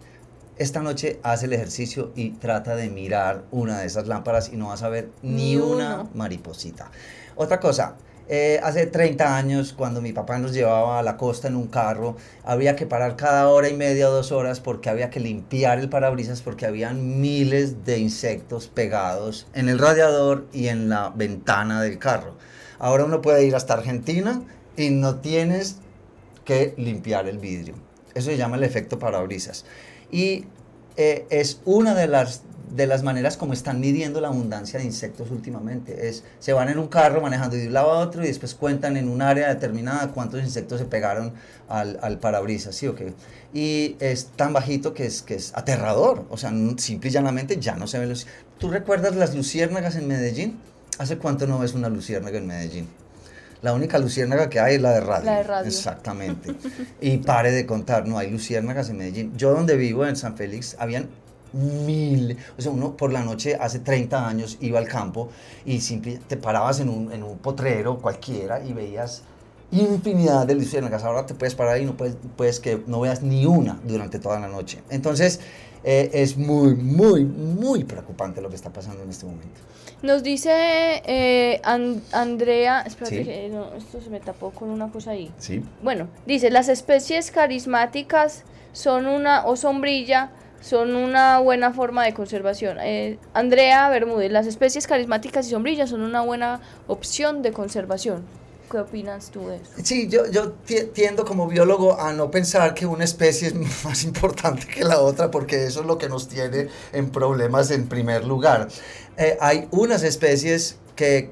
Esta noche haz el ejercicio y trata de mirar una de esas lámparas y no vas a ver ni, una mariposita. Otra cosa, eh, hace 30 años, cuando mi papá nos llevaba a la costa en un carro, había que parar cada hora y media o dos horas porque había que limpiar el parabrisas porque habían miles de insectos pegados en el radiador y en la ventana del carro. Ahora uno puede ir hasta Argentina y no tienes que limpiar el vidrio. Eso se llama el efecto parabrisas y eh, es una de las, de las maneras como están midiendo la abundancia de insectos últimamente. Es, se van en un carro manejando de un lado a otro y después cuentan en un área determinada cuántos insectos se pegaron al, al parabrisas, ¿sí o qué? Y es tan bajito que es, que es aterrador, o sea, simple y llanamente ya no se ven los... ¿Tú recuerdas las luciérnagas en Medellín? ¿Hace cuánto no ves una luciérnaga en Medellín? La única luciérnaga que hay es la de radio. La de radio. Exactamente. y pare de contar, no hay luciérnagas en Medellín. Yo donde vivo, en San Félix, habían mil, o sea, uno por la noche hace 30 años iba al campo y simple, te parabas en un, en un potrero cualquiera y veías infinidad de luciérnagas. Ahora te puedes parar y no puedes, puedes que no veas ni una durante toda la noche. Entonces, eh, es muy, muy, muy preocupante lo que está pasando en este momento. Nos dice eh, Andrea, espérate que no, esto se me tapó con una cosa ahí. Sí. Bueno, dice, las especies carismáticas son una, o sombrilla, son una buena forma de conservación. Eh, Andrea Bermúdez, las especies carismáticas y sombrillas son una buena opción de conservación. ¿Qué opinas tú de eso? Sí, yo, yo tiendo como biólogo a no pensar que una especie es más importante que la otra porque eso es lo que nos tiene en problemas en primer lugar. Eh, hay unas especies que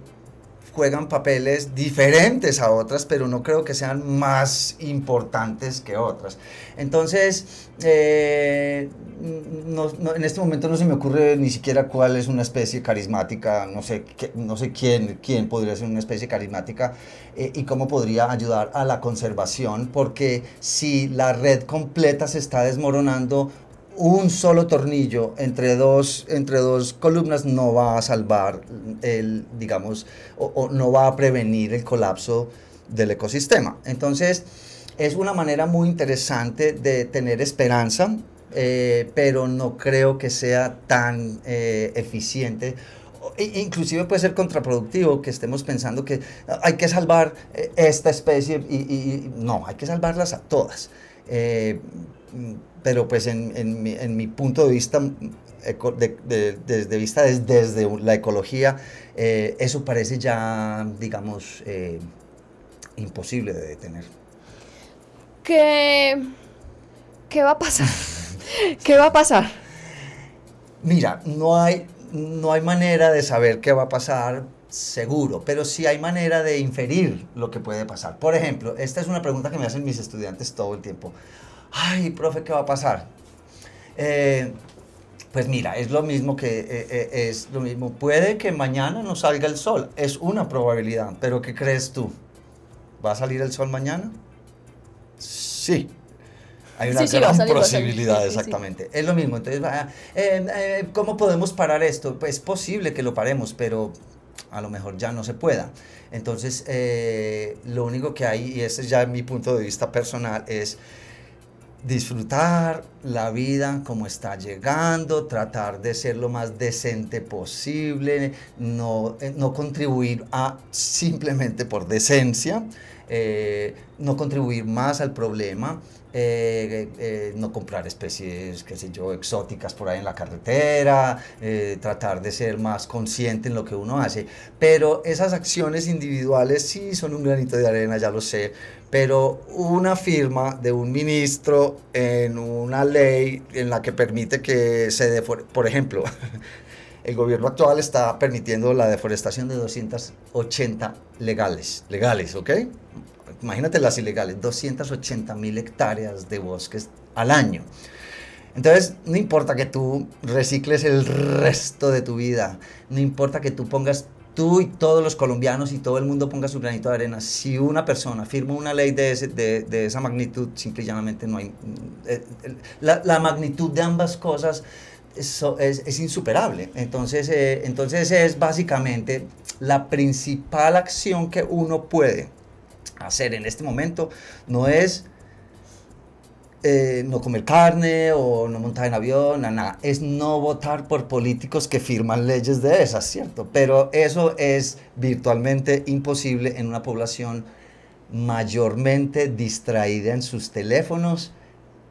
juegan papeles diferentes a otras, pero no creo que sean más importantes que otras. Entonces, eh, en este momento no se me ocurre ni siquiera cuál es una especie carismática, no sé, no sé quién, quién podría ser una especie carismática eh, y cómo podría ayudar a la conservación, porque si la red completa se está desmoronando, un solo tornillo entre dos, entre dos columnas no va a salvar el, digamos, o, no va a prevenir el colapso del ecosistema. Entonces, es una manera muy interesante de tener esperanza, eh, pero no creo que sea tan eh, eficiente. Inclusive puede ser contraproductivo que estemos pensando que hay que salvar eh, esta especie y, no, hay que salvarlas a todas pero pues en, en, mi, en mi, punto de vista, desde vista desde, la ecología, eh, eso parece ya, digamos, eh, imposible de detener. ¿Qué, ¿Qué va a pasar? ¿Qué va a pasar? Mira, no hay, no hay manera de saber qué va a pasar seguro, pero sí hay manera de inferir lo que puede pasar. Por ejemplo, esta es una pregunta que me hacen mis estudiantes todo el tiempo ay, profe, ¿qué va a pasar? Eh, pues mira, es lo mismo que eh, eh, es lo mismo. Puede que mañana no salga el sol, es una probabilidad, pero ¿qué crees tú? ¿Va a salir el sol mañana? Sí. Hay una gran posibilidad, exactamente. Es lo mismo. Entonces, ¿cómo podemos parar esto? Pues es posible que lo paremos, pero a lo mejor ya no se pueda. Entonces, lo único que hay, y ese es ya mi punto de vista personal, es disfrutar la vida como está llegando, tratar de ser lo más decente posible, no, eh, no contribuir a simplemente por decencia, eh, no contribuir más al problema, eh, no comprar especies, qué sé yo, exóticas por ahí en la carretera, tratar de ser más consciente en lo que uno hace. Pero esas acciones individuales sí son un granito de arena, ya lo sé, pero una firma de un ministro en una ley en la que permite que se por ejemplo, el gobierno actual está permitiendo la deforestación de 280 legales, legales, ¿ok? Imagínate las ilegales, 280 mil hectáreas de bosques al año. Entonces, no importa que tú recicles el resto de tu vida, no importa que tú pongas tú y todos los colombianos y todo el mundo ponga su granito de arena, si una persona firma una ley de, de, esa magnitud, simple y llanamente no hay... Eh, la, magnitud de ambas cosas es, es, insuperable. Entonces, eh, entonces es básicamente la principal acción que uno puede hacer en este momento, no es eh, no comer carne o no montar en avión, nada, es no votar por políticos que firman leyes de esas, ¿cierto? Pero eso es virtualmente imposible en una población mayormente distraída en sus teléfonos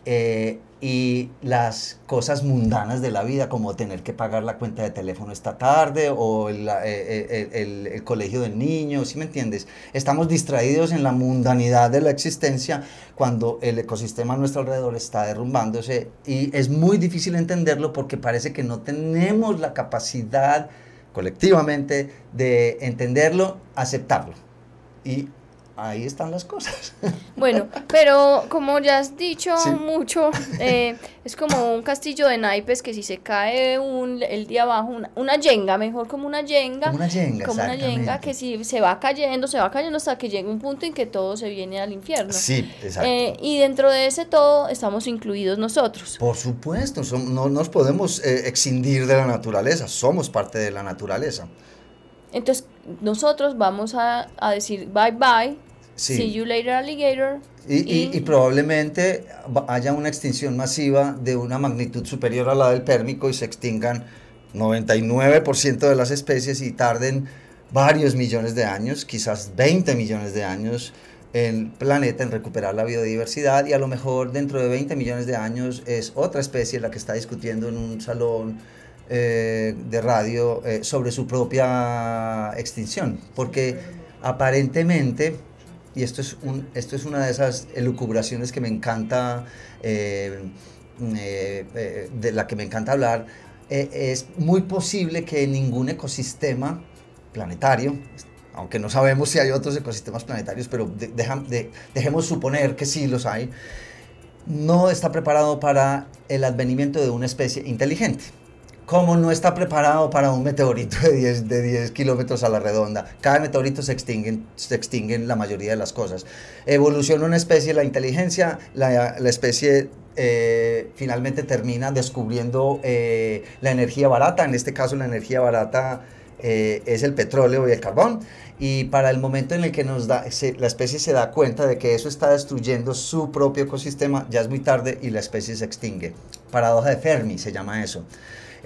eh, y las cosas mundanas de la vida, como tener que pagar la cuenta de teléfono esta tarde o el, eh, eh, el, colegio del niño, ¿sí me entiendes? Estamos distraídos en la mundanidad de la existencia cuando el ecosistema a nuestro alrededor está derrumbándose y es muy difícil entenderlo porque parece que no tenemos la capacidad colectivamente de entenderlo, aceptarlo. Y ahí están las cosas. Bueno, pero como ya has dicho mucho, eh, es como un castillo de naipes que si se cae un, el día abajo, una, una yenga, mejor como una yenga. Como una yenga, Como una yenga que si se va cayendo, se va cayendo hasta que llega un punto en que todo se viene al infierno. Sí, exacto. Eh, y dentro de ese todo estamos incluidos nosotros. Por supuesto, no nos podemos eh, excindir de la naturaleza, somos parte de la naturaleza. Entonces, nosotros vamos a, a decir bye bye See you later, alligator. Y, probablemente haya una extinción masiva de una magnitud superior a la del pérmico y se extingan 99% de las especies y tarden varios millones de años, quizás 20 millones de años el planeta en recuperar la biodiversidad y a lo mejor dentro de 20 millones de años es otra especie la que está discutiendo en un salón eh, de radio eh, sobre su propia extinción, porque aparentemente y esto es, un, esto es una de esas elucubraciones que me encanta, eh, eh, eh, de la que me encanta hablar, es muy posible que ningún ecosistema planetario, aunque no sabemos si hay otros ecosistemas planetarios, pero dejemos suponer que sí los hay, no está preparado para el advenimiento de una especie inteligente como no está preparado para un meteorito de 10, de 10 kilómetros a la redonda. Cada meteorito se extingue, se extinguen la mayoría de las cosas. Evoluciona una especie, la inteligencia, la, la especie eh, finalmente termina descubriendo eh, la energía barata, en este caso la energía barata eh, es el petróleo y el carbón, y para el momento en el que nos da, la especie se da cuenta de que eso está destruyendo su propio ecosistema, ya es muy tarde y la especie se extingue. Paradoja de Fermi se llama eso.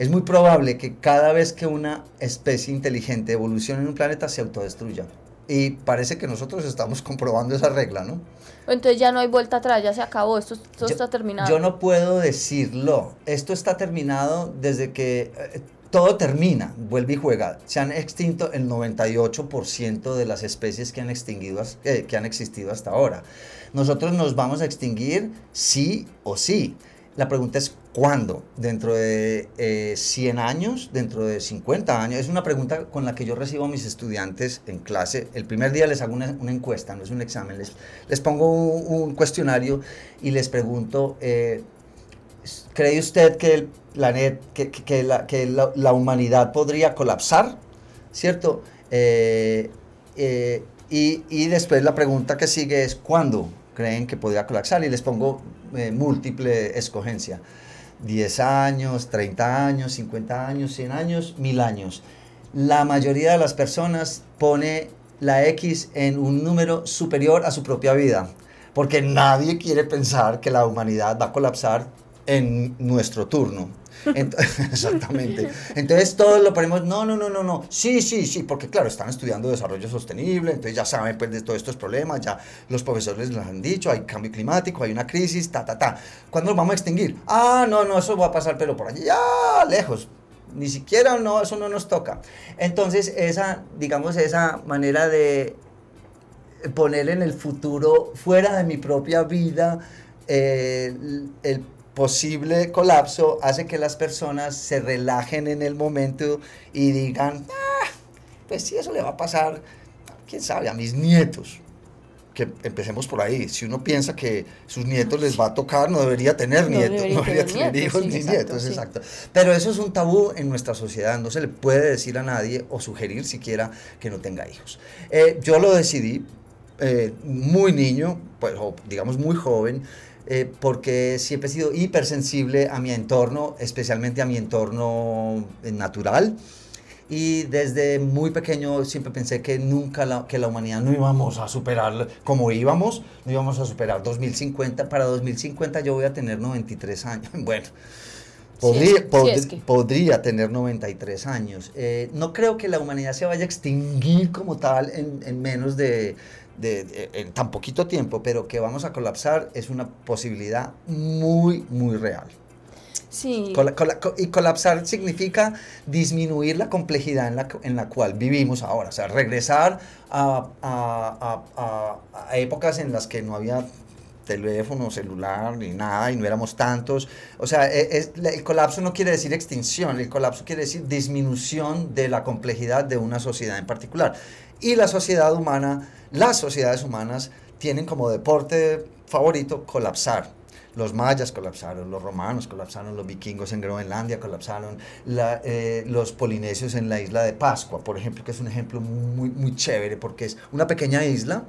Es muy probable que cada vez que una especie inteligente evolucione en un planeta se autodestruya. Y parece que nosotros estamos comprobando esa regla, ¿no? Entonces ya no hay vuelta atrás, ya se acabó, esto, está terminado. Yo no puedo decirlo. Esto está terminado desde que eh, todo termina, vuelve y juega. Se han extinto el 98% de las especies que han, extinguido, eh, que han existido hasta ahora. Nosotros nos vamos a extinguir sí o sí. La pregunta es ¿cuándo? ¿Dentro de 100 eh, años? ¿Dentro de 50 años? Es una pregunta con la que yo recibo a mis estudiantes en clase. El primer día les hago una, encuesta, no es un examen. Les, pongo un, cuestionario y les pregunto, eh, ¿cree usted que, la, humanidad podría colapsar? ¿Cierto? Eh, y, y después la pregunta que sigue es, ¿cuándo? Creen que podría colapsar y les pongo eh, múltiple escogencia. 10 años, 30 años, 50 años, 100 años, 1000 años. La mayoría de las personas pone la X en un número superior a su propia vida, porque nadie quiere pensar que la humanidad va a colapsar en nuestro turno. exactamente. Entonces todos lo ponemos, no, no, no, no, no, sí, sí, sí, porque claro, están estudiando desarrollo sostenible, entonces ya saben pues de todos estos problemas, ya los profesores les han dicho, hay cambio climático, hay una crisis, ta, ta, ta. ¿Cuándo nos vamos a extinguir? Ah, no, no, eso va a pasar, pero por allá, lejos. Ni siquiera, no, eso no nos toca. Entonces, esa, digamos, esa manera de poner en el futuro, fuera de mi propia vida, eh, el posible colapso hace que las personas se relajen en el momento y digan, ah, pues sí, eso le va a pasar, quién sabe, a mis nietos. Que empecemos por ahí. Si uno piensa que sus nietos les va a tocar, no debería tener nietos, no debería tener, hijos ni nietos, exacto. Pero eso es un tabú en nuestra sociedad. No se le puede decir a nadie o sugerir siquiera que no tenga hijos. Eh, yo lo decidí eh, muy niño, pues, o digamos muy joven. Eh, porque siempre he sido hipersensible a mi entorno, especialmente a mi entorno eh, natural. Y desde muy pequeño siempre pensé que nunca la, que la humanidad no íbamos a superar como íbamos, no íbamos a superar 2050. Para 2050 yo voy a tener 93 años. Bueno, podría, podría tener 93 años. Eh, no creo que la humanidad se vaya a extinguir como tal en, en menos de de, en tan poquito tiempo, pero que vamos a colapsar es una posibilidad muy, muy real. Sí. y colapsar significa disminuir la complejidad en la, en la cual vivimos ahora, o sea, regresar a, a, a, a épocas en las que no había teléfono celular ni nada y no éramos tantos. O sea, e, el colapso no quiere decir extinción, el colapso quiere decir disminución de la complejidad de una sociedad en particular. Y la sociedad humana las sociedades humanas tienen como deporte favorito colapsar. Los mayas colapsaron, los romanos colapsaron, los vikingos en Groenlandia colapsaron, eh, los polinesios en la isla de Pascua, por ejemplo, que es un ejemplo muy, muy chévere porque es una pequeña isla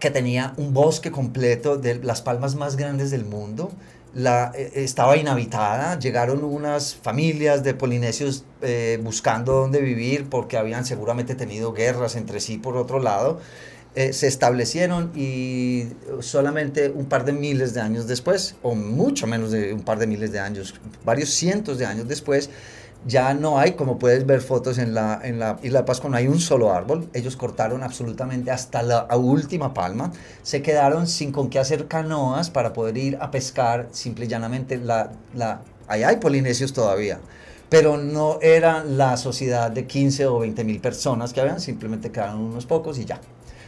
que tenía un bosque completo de las palmas más grandes del mundo. La, eh, estaba inhabitada, llegaron unas familias de polinesios eh, buscando dónde vivir porque habían seguramente tenido guerras entre sí por otro lado. Eh, se establecieron y solamente un par de miles de años después, o mucho menos de un par de miles de años, varios cientos de años después, ya no hay, como puedes ver fotos en la, en la Isla de Pascua, no hay un solo árbol. Ellos cortaron absolutamente hasta la última palma. Se quedaron sin con qué hacer canoas para poder ir a pescar. Simple y llanamente, la, la, ahí hay polinesios todavía. Pero no era la sociedad de 15 o 20 mil personas que habían, simplemente quedaron unos pocos y ya.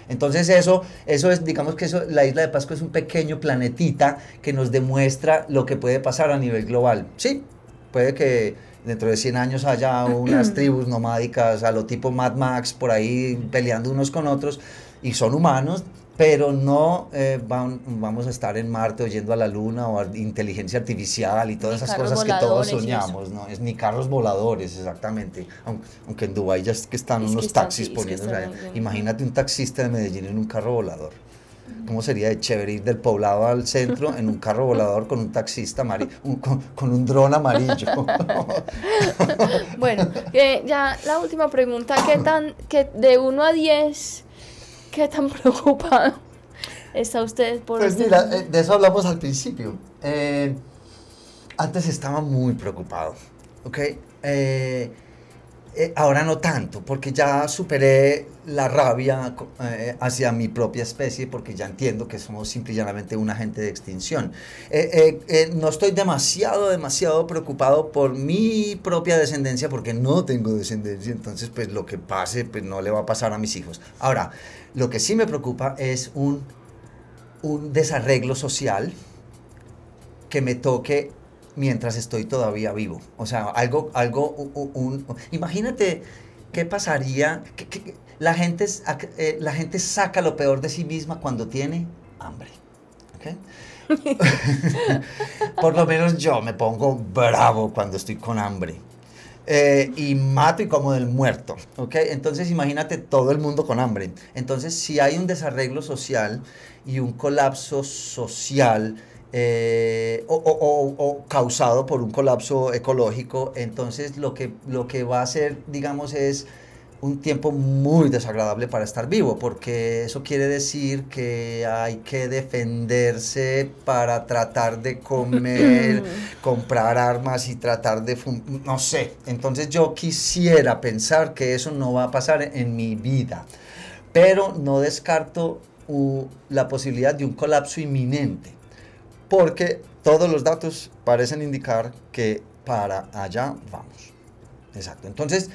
Entonces eso, eso es, digamos que eso, la isla de Pascua es un pequeño planetita que nos demuestra lo que puede pasar a nivel global. Sí, puede que dentro de 100 años haya unas tribus nomádicas a lo tipo Mad Max por ahí peleando unos con otros y son humanos, pero no eh, vamos a estar en Marte oyendo a la Luna o a inteligencia artificial y todas esas cosas que todos soñamos, ¿no? Es ni carros voladores, exactamente. Aunque, en Dubái ya es que están unos taxis poniéndose ahí. Imagínate un taxista de Medellín en un carro volador. ¿Cómo sería de chévere ir del poblado al centro en un carro volador con un taxista amarillo, con, un dron amarillo? bueno, ya la última pregunta, ¿qué tan, que de 1 a 10, qué tan preocupado está usted por Pues mira, eh, de eso hablamos al principio. Eh, antes estaba muy preocupado, ¿ok? Eh, eh, ahora no tanto, porque ya superé la rabia eh, hacia mi propia especie, porque ya entiendo que somos simple y llanamente un agente de extinción. Eh, no estoy demasiado, demasiado preocupado por mi propia descendencia, porque no tengo descendencia, entonces pues lo que pase, pues no le va a pasar a mis hijos. Ahora, lo que sí me preocupa es un, un desarreglo social que me toque mientras estoy todavía vivo. O sea, algo, algo, un, imagínate qué pasaría, que, la, gente, eh, la gente saca lo peor de sí misma cuando tiene hambre. Por lo menos yo me pongo bravo cuando estoy con hambre. Eh, y mato y como del muerto, ¿ok? Entonces imagínate todo el mundo con hambre. Entonces si hay un desarreglo social y un colapso social, eh, o, causado por un colapso ecológico. Entonces lo que, lo que va a ser, digamos, es un tiempo muy desagradable para estar vivo, porque eso quiere decir que hay que defenderse para tratar de comer, comprar armas y tratar de... No sé, entonces yo quisiera pensar que eso no va a pasar en mi vida, pero no descarto la posibilidad de un colapso inminente porque todos los datos parecen indicar que para allá vamos. Exacto. Entonces,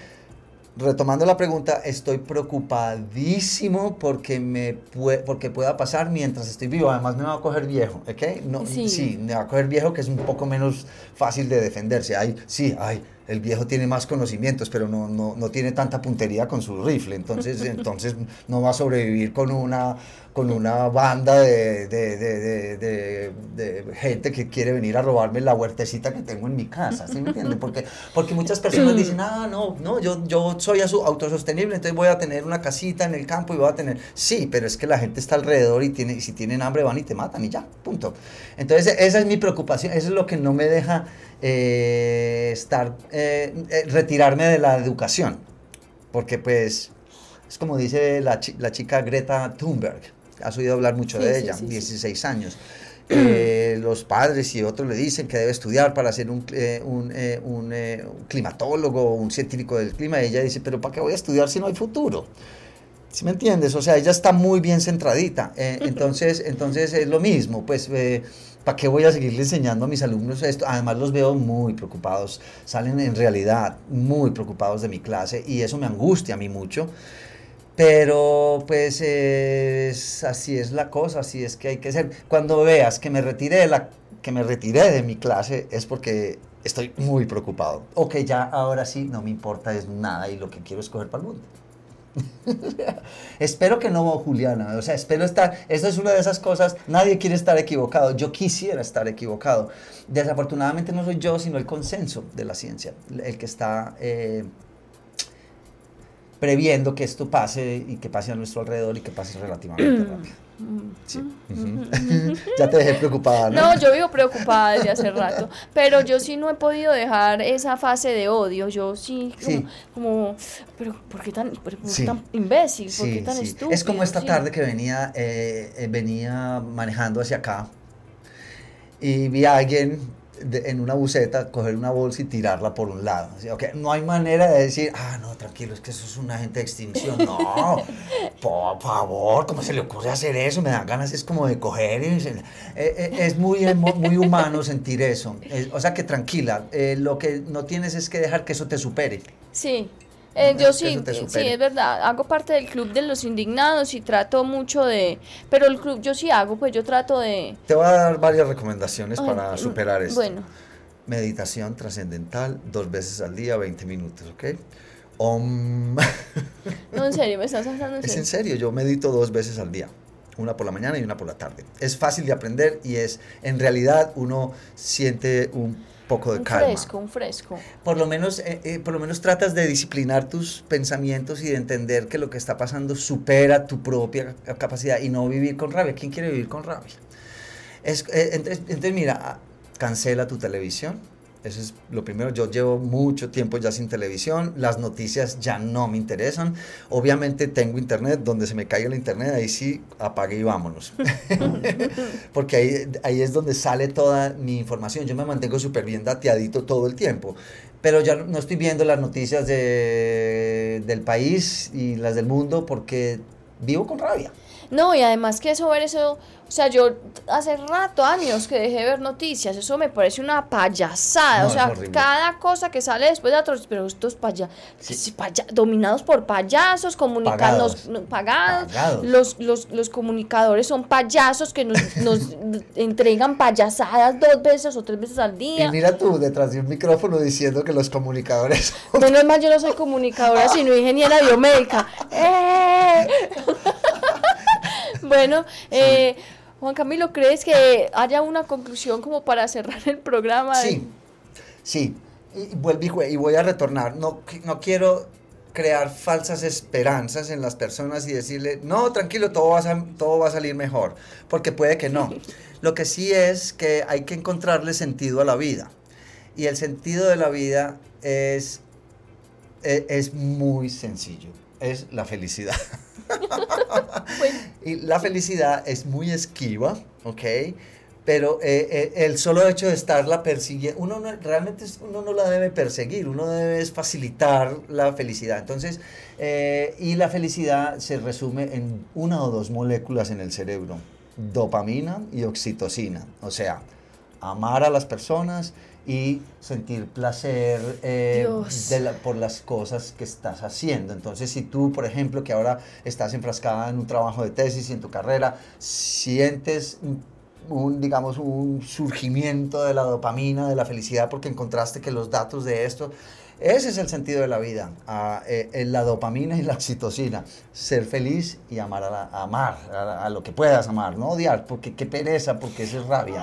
retomando la pregunta, estoy preocupadísimo porque, me porque pueda pasar mientras estoy vivo. Además, me va a coger viejo, ¿ok? No, sí. me va a coger viejo, que es un poco menos fácil de defenderse. Hay, sí, hay el viejo tiene más conocimientos, pero no, no, no, tiene tanta puntería con su rifle, entonces, entonces no va a sobrevivir con una, con una banda de, de, de, de, gente que quiere venir a robarme la huertecita que tengo en mi casa, ¿sí me entiende? Porque, porque muchas personas dicen, ah, no, no, yo, yo soy autosostenible, entonces voy a tener una casita en el campo y voy a tener, sí, pero es que la gente está alrededor y, tiene, y si tienen hambre van y te matan y ya, punto. Entonces esa es mi preocupación, eso es lo que no me deja eh, estar, eh, eh, retirarme de la educación, porque pues es como dice la, la chica Greta Thunberg, has oído hablar mucho de ella, 16 años. los padres y otros le dicen que debe estudiar para ser un, un, un, climatólogo, un científico del clima, y ella dice, pero ¿para qué voy a estudiar si no hay futuro? ¿Sí me entiendes? O sea, ella está muy bien centradita. entonces, entonces es lo mismo, pues ¿para qué voy a seguirle enseñando a mis alumnos esto? Además los veo muy preocupados, salen en realidad muy preocupados de mi clase y eso me angustia a mí mucho. Pero pues así es la cosa, así es que hay que ser. Cuando veas que me retiré de la que me retiré de mi clase es porque estoy muy preocupado. O que ya ahora sí no me importa es nada y lo que quiero es coger para el mundo. espero que no, Juliana. O sea, espero estar. Esto es una de esas cosas. Nadie quiere estar equivocado. Yo quisiera estar equivocado. Desafortunadamente no soy yo, sino el consenso de la ciencia, el que está eh, previendo que esto pase y que pase a nuestro alrededor y que pase relativamente rápido. Sí. ya te dejé preocupada, ¿no? No, yo vivo preocupada desde hace rato, pero yo sí no he podido dejar esa fase de odio. Yo sí, como, pero ¿por qué tan, tan imbécil? ¿Por qué tan estúpido? Es como esta tarde que venía, eh, eh, venía manejando hacia acá y vi a alguien en una buceta, coger una bolsa y tirarla por un lado. Okay, no hay manera de decir, ah, no, tranquilo, es que eso es un agente de extinción. No, por favor, ¿cómo se le ocurre hacer eso? Me dan ganas, es como de coger. Y, eh, eh, es muy, muy humano sentir eso. o sea que tranquila, eh, lo que no tienes es que dejar que eso te supere. Sí. Eh, yo sí, sí, es verdad, hago parte del club de los indignados y trato mucho de, pero el club yo sí hago, pues yo trato de... Te voy a dar varias recomendaciones para superar esto. Bueno. meditación trascendental dos veces al día, 20 minutos, ¿ok? Om. No, en serio, me estás hablando en Es en serio, yo medito dos veces al día, una por la mañana y una por la tarde. Es fácil de aprender y es, en realidad, uno siente un poco de Un calma. fresco, un fresco. Por lo menos, eh, eh, por lo menos tratas de disciplinar tus pensamientos y de entender que lo que está pasando supera tu propia capacidad y no vivir con rabia. ¿Quién quiere vivir con rabia? Es, eh, entonces, entonces, mira, ah, cancela tu televisión. Eso es lo primero. Yo llevo mucho tiempo ya sin televisión. Las noticias ya no me interesan. Obviamente tengo internet. Donde se me caiga el internet, ahí sí apague y vámonos. Porque ahí, ahí es donde sale toda mi información. Yo me mantengo súper bien dateadito todo el tiempo. Pero ya no estoy viendo las noticias de, del país y las del mundo porque vivo con rabia. No, y además que eso, ver eso, o sea, yo hace rato, años que dejé de ver noticias, eso me parece una payasada, No, o sea, cada cosa que sale después de otros, pero estos paya, sí, paya- dominados por payasos, comunicados, Pagados. no, pagados, Pagados. Los, los, los comunicadores son payasos que nos, nos entregan payasadas dos veces o tres veces al Y día. mira tú detrás de un micrófono diciendo que los comunicadores Menos mal yo no soy comunicadora, sino ingeniera biomédica. ¡Eh! Bueno, eh, Juan Camilo, ¿crees que haya una conclusión como para cerrar el programa? Sí, sí. Y, vuelvo y voy a retornar. No, no quiero crear falsas esperanzas en las personas y decirle, no, tranquilo, todo va, a, todo va a salir mejor, porque puede que no. Lo que sí es que hay que encontrarle sentido a la vida. Y el sentido de la vida es, e- es, muy sencillo, es la felicidad. Bueno, Y la felicidad es muy esquiva, ¿ok? Pero eh, eh, el solo hecho de estarla persiguiendo, uno no- realmente uno no la debe perseguir, uno debe facilitar la felicidad. Entonces, eh, y la felicidad se resume en una o dos moléculas en el cerebro, dopamina y oxitocina. O sea, amar a las personas y sentir placer eh, Dios. de la- por las cosas que estás haciendo. Entonces, si tú, por ejemplo, que ahora estás enfrascada en un trabajo de tesis y en tu carrera, sientes un, digamos, un surgimiento de la dopamina, de la felicidad, porque encontraste que los datos de esto, ese es el sentido de la vida, ah, eh, la dopamina y la oxitocina, ser feliz y amar a, la- amar a, a lo que puedas amar, no odiar, porque qué pereza, porque eso es rabia.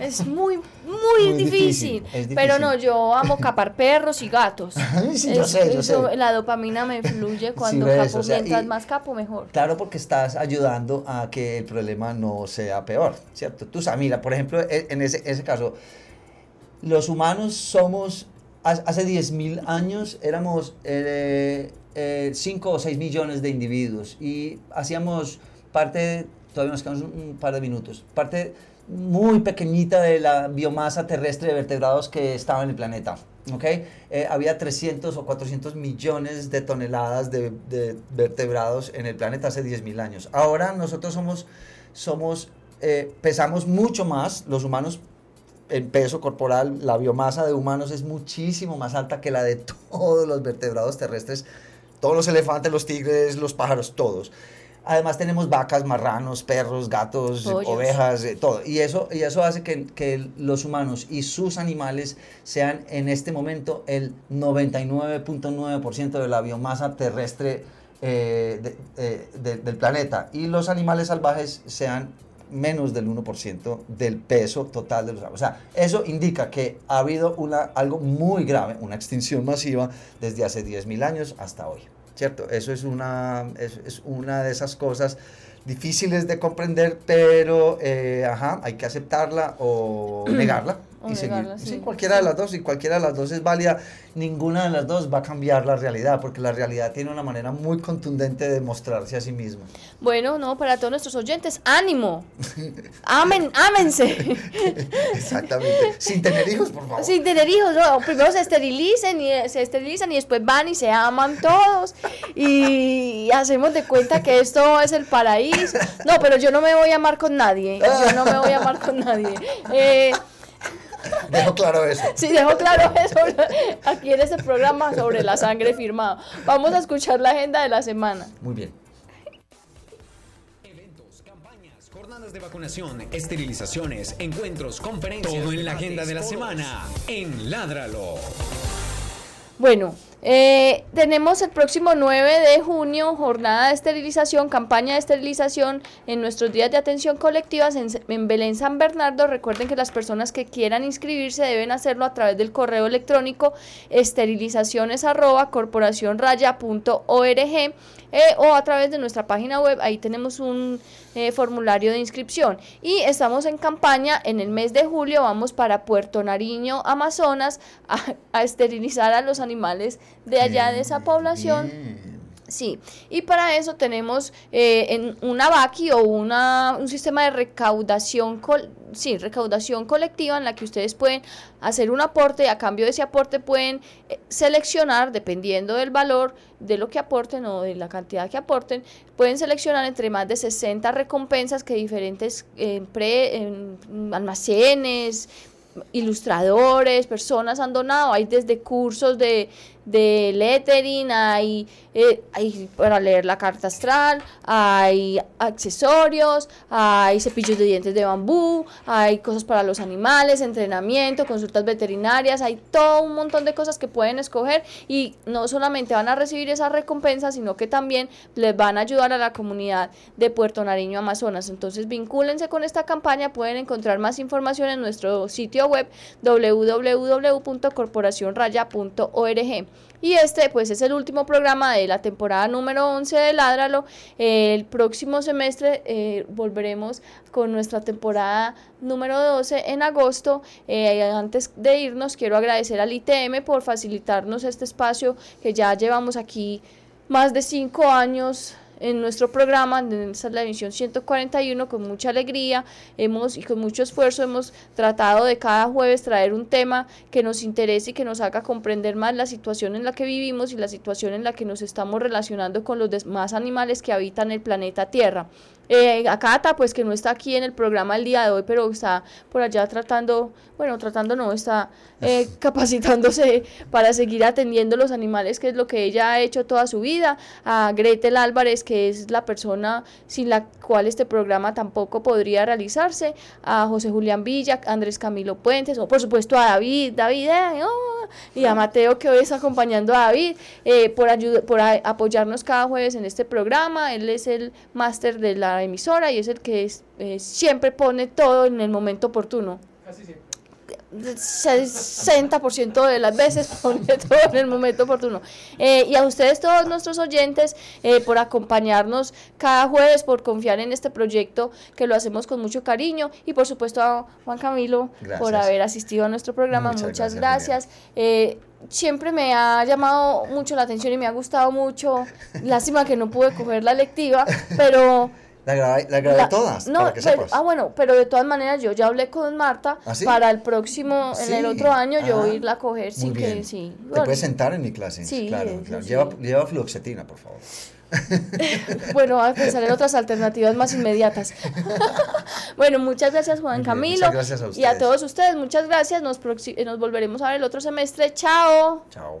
es muy, muy, Muy difícil. Pero no, yo amo capar perros y gatos. Sí, yo sé, yo eso- sé. La dopamina me fluye cuando capo. o sea, Mientras y- más capo, mejor. Claro, porque estás ayudando a que el problema no sea peor, ¿cierto? Tú sabes, mira, por ejemplo, e- en ese, ese caso, los humanos somos, hace 10.000 años éramos 5 o 6 millones de individuos y hacíamos parte, todavía nos quedamos un, par de minutos, parte muy pequeñita de la biomasa terrestre de vertebrados que estaba en el planeta. ¿ok? Eh, había 300 o 400 millones de toneladas de, vertebrados en el planeta hace 10.000 años. Ahora nosotros somos, somos eh, pesamos mucho más, los humanos en peso corporal, la biomasa de humanos es muchísimo más alta que la de todos los vertebrados terrestres, todos los elefantes, los tigres, los pájaros, todos. Además tenemos vacas, marranos, perros, gatos, Pollos. ovejas, eh, todo. Y eso, y eso hace que, que los humanos y sus animales sean en este momento el 99.9% de la biomasa terrestre eh, de- eh, de- del planeta. Y los animales salvajes sean menos del 1% del peso total de los árboles. O sea, eso indica que ha habido una, algo muy grave, una extinción masiva desde hace 10.000 años hasta hoy. ¿Cierto? Eso es una, es, es una de esas cosas difíciles de comprender, pero eh, ajá, hay que aceptarla o negarla. O y seguir. Sí, cualquiera de las dos, y cualquiera de las dos es válida, ninguna de las dos va a cambiar la realidad, porque la realidad tiene una manera muy contundente de mostrarse a sí misma. Bueno, no, para todos nuestros oyentes, ánimo. Amen, ámense. Exactamente. Sin tener hijos, por favor. Sin tener hijos, no, primero se esterilicen y se esterilizan y después van y se aman todos y hacemos de cuenta que esto es el paraíso. No, pero yo no me voy a amar con nadie. Yo no me voy a amar con nadie. Eh, Dejo claro eso. Sí, dejo claro eso aquí en este programa sobre la sangre firmado. Vamos a escuchar la agenda de la semana. Muy bien. Eventos, campañas, jornadas Jornadas de vacunación, esterilizaciones, encuentros, conferencias. Todo en la agenda de la semana en Ládralo. Bueno, eh, tenemos el próximo 9 de junio jornada de esterilización, campaña de esterilización en nuestros días de atención colectivas en, Belén San Bernardo. Recuerden que las personas que quieran inscribirse deben hacerlo a través del correo electrónico esterilizaciones arroba eh, o a través de nuestra página web. Ahí tenemos un eh, formulario de inscripción. Y estamos en campaña en el mes de julio. Vamos para Puerto Nariño, Amazonas, a esterilizar a los animales de allá de esa población. Sí, y para eso tenemos eh, en una VACI o una, un sistema de recaudación, sí, recaudación colectiva en la que ustedes pueden hacer un aporte y a cambio de ese aporte pueden eh, seleccionar, dependiendo del valor de lo que aporten o de la cantidad que aporten, pueden seleccionar entre más de 60 recompensas que diferentes eh, almacenes, ilustradores, personas han donado, hay desde cursos de de lettering, hay, eh, hay para leer la carta astral, hay accesorios, hay cepillos de dientes de bambú, hay cosas para los animales, entrenamiento, consultas veterinarias, hay todo un montón de cosas que pueden escoger y no solamente van a recibir esa recompensa, sino que también les van a ayudar a la comunidad de Puerto Nariño, Amazonas. Entonces, vincúlense con esta campaña, pueden encontrar más información en nuestro sitio web www.corporacionraya.org. Y este pues es el último programa de la temporada número 11 de Ládralo. el próximo semestre eh, volveremos con nuestra temporada número 12 en agosto. Eh, antes de irnos quiero agradecer al ITM por facilitarnos este espacio que ya llevamos aquí más de cinco años en nuestro programa, en esta es la emisión 141, con mucha alegría hemos y con mucho esfuerzo hemos tratado de cada jueves traer un tema que nos interese y que nos haga comprender más la situación en la que vivimos y la situación en la que nos estamos relacionando con los demás animales que habitan el planeta Tierra. Eh, Cata, pues que no está aquí en el programa el día de hoy, pero está por allá tratando, bueno, tratando no, está eh, capacitándose para seguir atendiendo los animales, que es lo que ella ha hecho toda su vida. A Gretel Álvarez, que es la persona sin la cual este programa tampoco podría realizarse. A José Julián Villa, Andrés Camilo Puentes, o por supuesto a David, David, eh, oh, y a Mateo, que hoy está acompañando a David, eh, por, por apoyarnos cada jueves en este programa. Él es el máster de la emisora y es el que eh, siempre pone todo en el momento oportuno. Casi siempre. 60% de las veces pone todo en el momento oportuno. Eh, y a ustedes, todos nuestros oyentes, eh, por acompañarnos cada jueves, por confiar en este proyecto que lo hacemos con mucho cariño. Y por supuesto a Juan Camilo por haber asistido a nuestro programa. Muchas, gracias. siempre me ha llamado mucho la atención y me ha gustado mucho. Lástima que no pude coger la lectiva, pero la grabé, la grabé todas. No, ah, bueno, pero de todas maneras yo ya hablé con Marta ¿Ah, para el próximo, en el otro año yo irla a coger sin que, sí. Te puedes sentar en mi clase. Sí, claro, claro. Lleva, lleva fluoxetina, por favor. bueno, a pensar en otras alternativas más inmediatas. bueno, muchas gracias Juan Camilo. Muchas gracias a ustedes. Y a todos ustedes, muchas gracias. Nos, nos volveremos a ver el otro semestre. Chao. Chao.